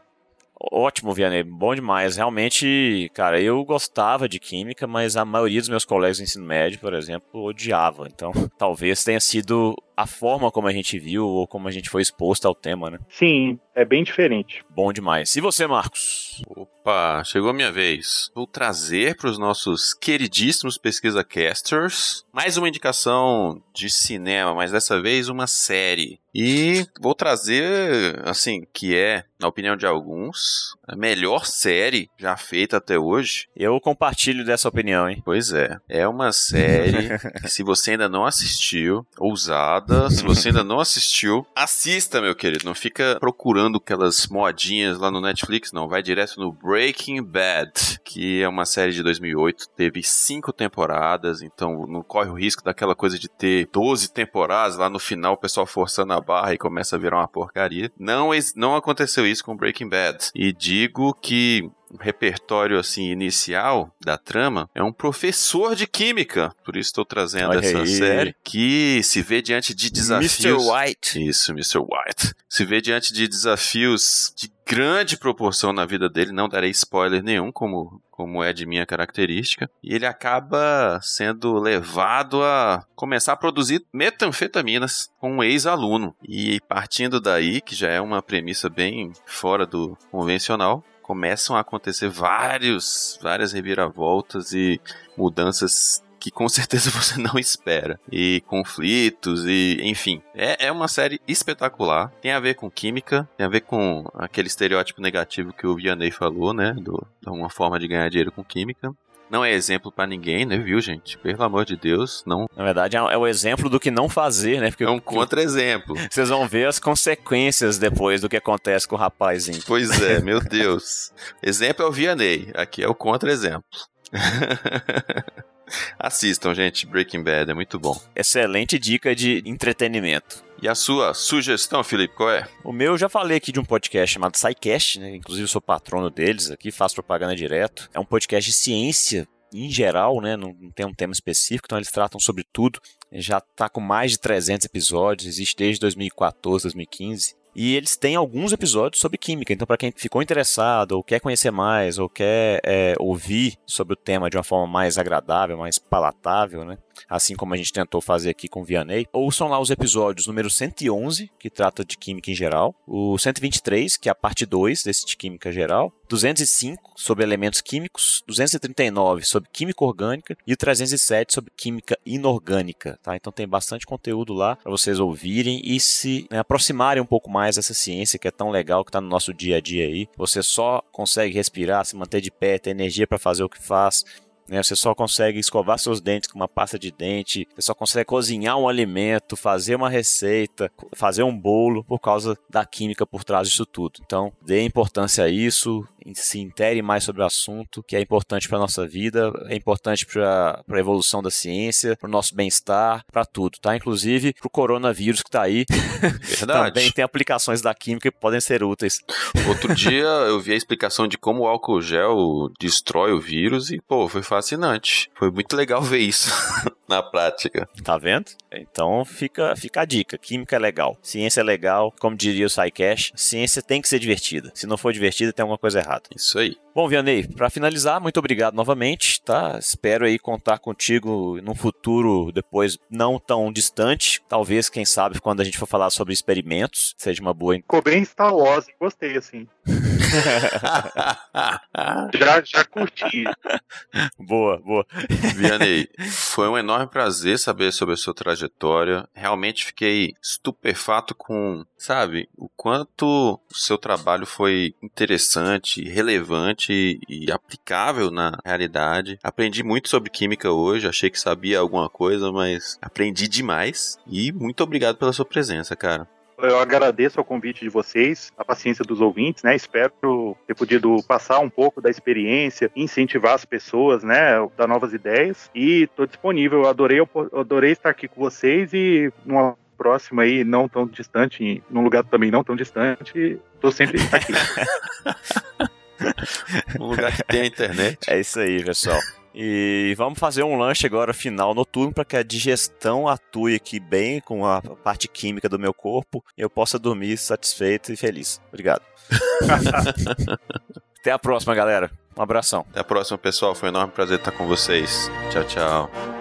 Ótimo, Vianney, bom demais. Realmente, cara, eu gostava de química, mas a maioria dos meus colegas do ensino médio, por exemplo, odiava. Então, talvez tenha sido a forma como a gente viu ou como a gente foi exposto ao tema, né?
Sim, é bem diferente.
Bom demais. E você, Marcos?
Opa, chegou a minha vez. Vou trazer para os nossos queridíssimos pesquisa casters mais uma indicação de cinema, mas dessa vez uma série. E vou trazer, assim, que é, na opinião de alguns, a melhor série já feita até hoje.
Eu compartilho dessa opinião, hein?
Pois é, é uma série que se você ainda não assistiu, ousada, se você ainda não assistiu, assista, meu querido. Não fica procurando aquelas modinhas lá no Netflix, não. Vai direto no Breaking Bad, que é uma série de 2008, teve cinco temporadas, então não corre o risco daquela coisa de ter 12 temporadas, lá no final o pessoal forçando a barra e começa a virar uma porcaria. Não, não aconteceu isso com Breaking Bad. E digo que repertório assim inicial da trama é um professor de química, por isso estou trazendo
Olha
essa
aí.
série que se vê diante de desafios.
Mr. White.
Isso, Mr. White. Se vê diante de desafios de grande proporção na vida dele, não darei spoiler nenhum, como, como é de minha característica, e ele acaba sendo levado a começar a produzir metanfetaminas com um ex-aluno. E partindo daí, que já é uma premissa bem fora do convencional, começam a acontecer vários, várias reviravoltas e mudanças que com certeza você não espera. E conflitos, e enfim. É, é uma série espetacular. Tem a ver com química, tem a ver com aquele estereótipo negativo que o Vianney falou, né? Do, de uma forma de ganhar dinheiro com química. Não é exemplo pra ninguém, né, viu, gente? Pelo amor de Deus, não.
Na verdade, é é o exemplo do que não fazer, né? Porque
É um contra-exemplo.
vocês vão ver as consequências depois do que acontece com o rapazinho.
Pois é, meu Deus. Exemplo é o Vianney, aqui é o contra-exemplo. Assistam, gente, Breaking Bad é muito bom.
Excelente dica de entretenimento.
E a sua sugestão, Felipe, qual é?
O meu, eu já falei aqui de um podcast chamado SciCast, né? Inclusive, sou patrono deles aqui, faço propaganda direto. É um podcast de ciência em geral, né? Não, não tem um tema específico, então eles tratam sobre tudo. Já tá com mais de 300 episódios, existe desde 2014, 2015. E eles têm alguns episódios sobre química. Então, para quem ficou interessado, ou quer conhecer mais, ou quer é, ouvir sobre o tema de uma forma mais agradável, mais palatável, né? Assim como a gente tentou fazer aqui com Vianney, ouçam lá os episódios número 111, que trata de química em geral, o 123, que é a parte 2 desse de química geral, 205 sobre elementos químicos, 239 sobre química orgânica e o 307 sobre química inorgânica, tá? Então tem bastante conteúdo lá para vocês ouvirem e se né, aproximarem um pouco mais dessa ciência que é tão legal que está no nosso dia a dia aí. Você só consegue respirar, se manter de pé, ter energia para fazer o que faz. Né? Você só consegue escovar seus dentes com uma pasta de dente, você só consegue cozinhar um alimento, fazer uma receita, fazer um bolo por causa da química por trás disso tudo. Então, dê importância a isso, se intere mais sobre o assunto, que é importante para nossa vida, é importante para a evolução da ciência, para o nosso bem-estar, para tudo, tá? Inclusive para o coronavírus que está aí.
Verdade.
Também tem aplicações da química que podem ser úteis.
Outro dia eu vi a explicação de como o álcool gel destrói o vírus e, pô, foi fascinante. Foi muito legal ver isso na prática.
Tá vendo? Então fica, fica a dica. Química é legal, ciência é legal, como diria o SciCash, ciência tem que ser divertida. Se não for divertida, tem alguma coisa errada.
Isso aí.
Bom, Vianney, para finalizar, muito obrigado novamente, tá? Espero aí contar contigo num futuro depois não tão distante, talvez, quem sabe, quando a gente for falar sobre experimentos, seja uma boa.
Ficou bem Star Wars, gostei, assim. Já, já curti.
boa, boa.
Vianney, foi um enorme prazer saber sobre a sua trajetória. Realmente fiquei estupefato com, sabe, o quanto o seu trabalho foi interessante, relevante e aplicável na realidade. Aprendi muito sobre química hoje, achei que sabia alguma coisa, mas aprendi demais. E muito obrigado pela sua presença, cara.
Eu agradeço o convite de vocês, a paciência dos ouvintes, né? Espero ter podido passar um pouco da experiência, incentivar as pessoas, né? Dar novas ideias. E estou disponível. Eu adorei, eu adorei estar aqui com vocês e numa próxima aí, não tão distante, num lugar também não tão distante, estou sempre aqui.
Um lugar que tem a internet.
É isso aí, pessoal. E vamos fazer um lanche agora final noturno para que a digestão atue aqui bem com a parte química do meu corpo e eu possa dormir satisfeito e feliz. Obrigado. Até a próxima, galera. Um abração.
Até a próxima, pessoal. Foi um enorme prazer estar com vocês. Tchau, tchau.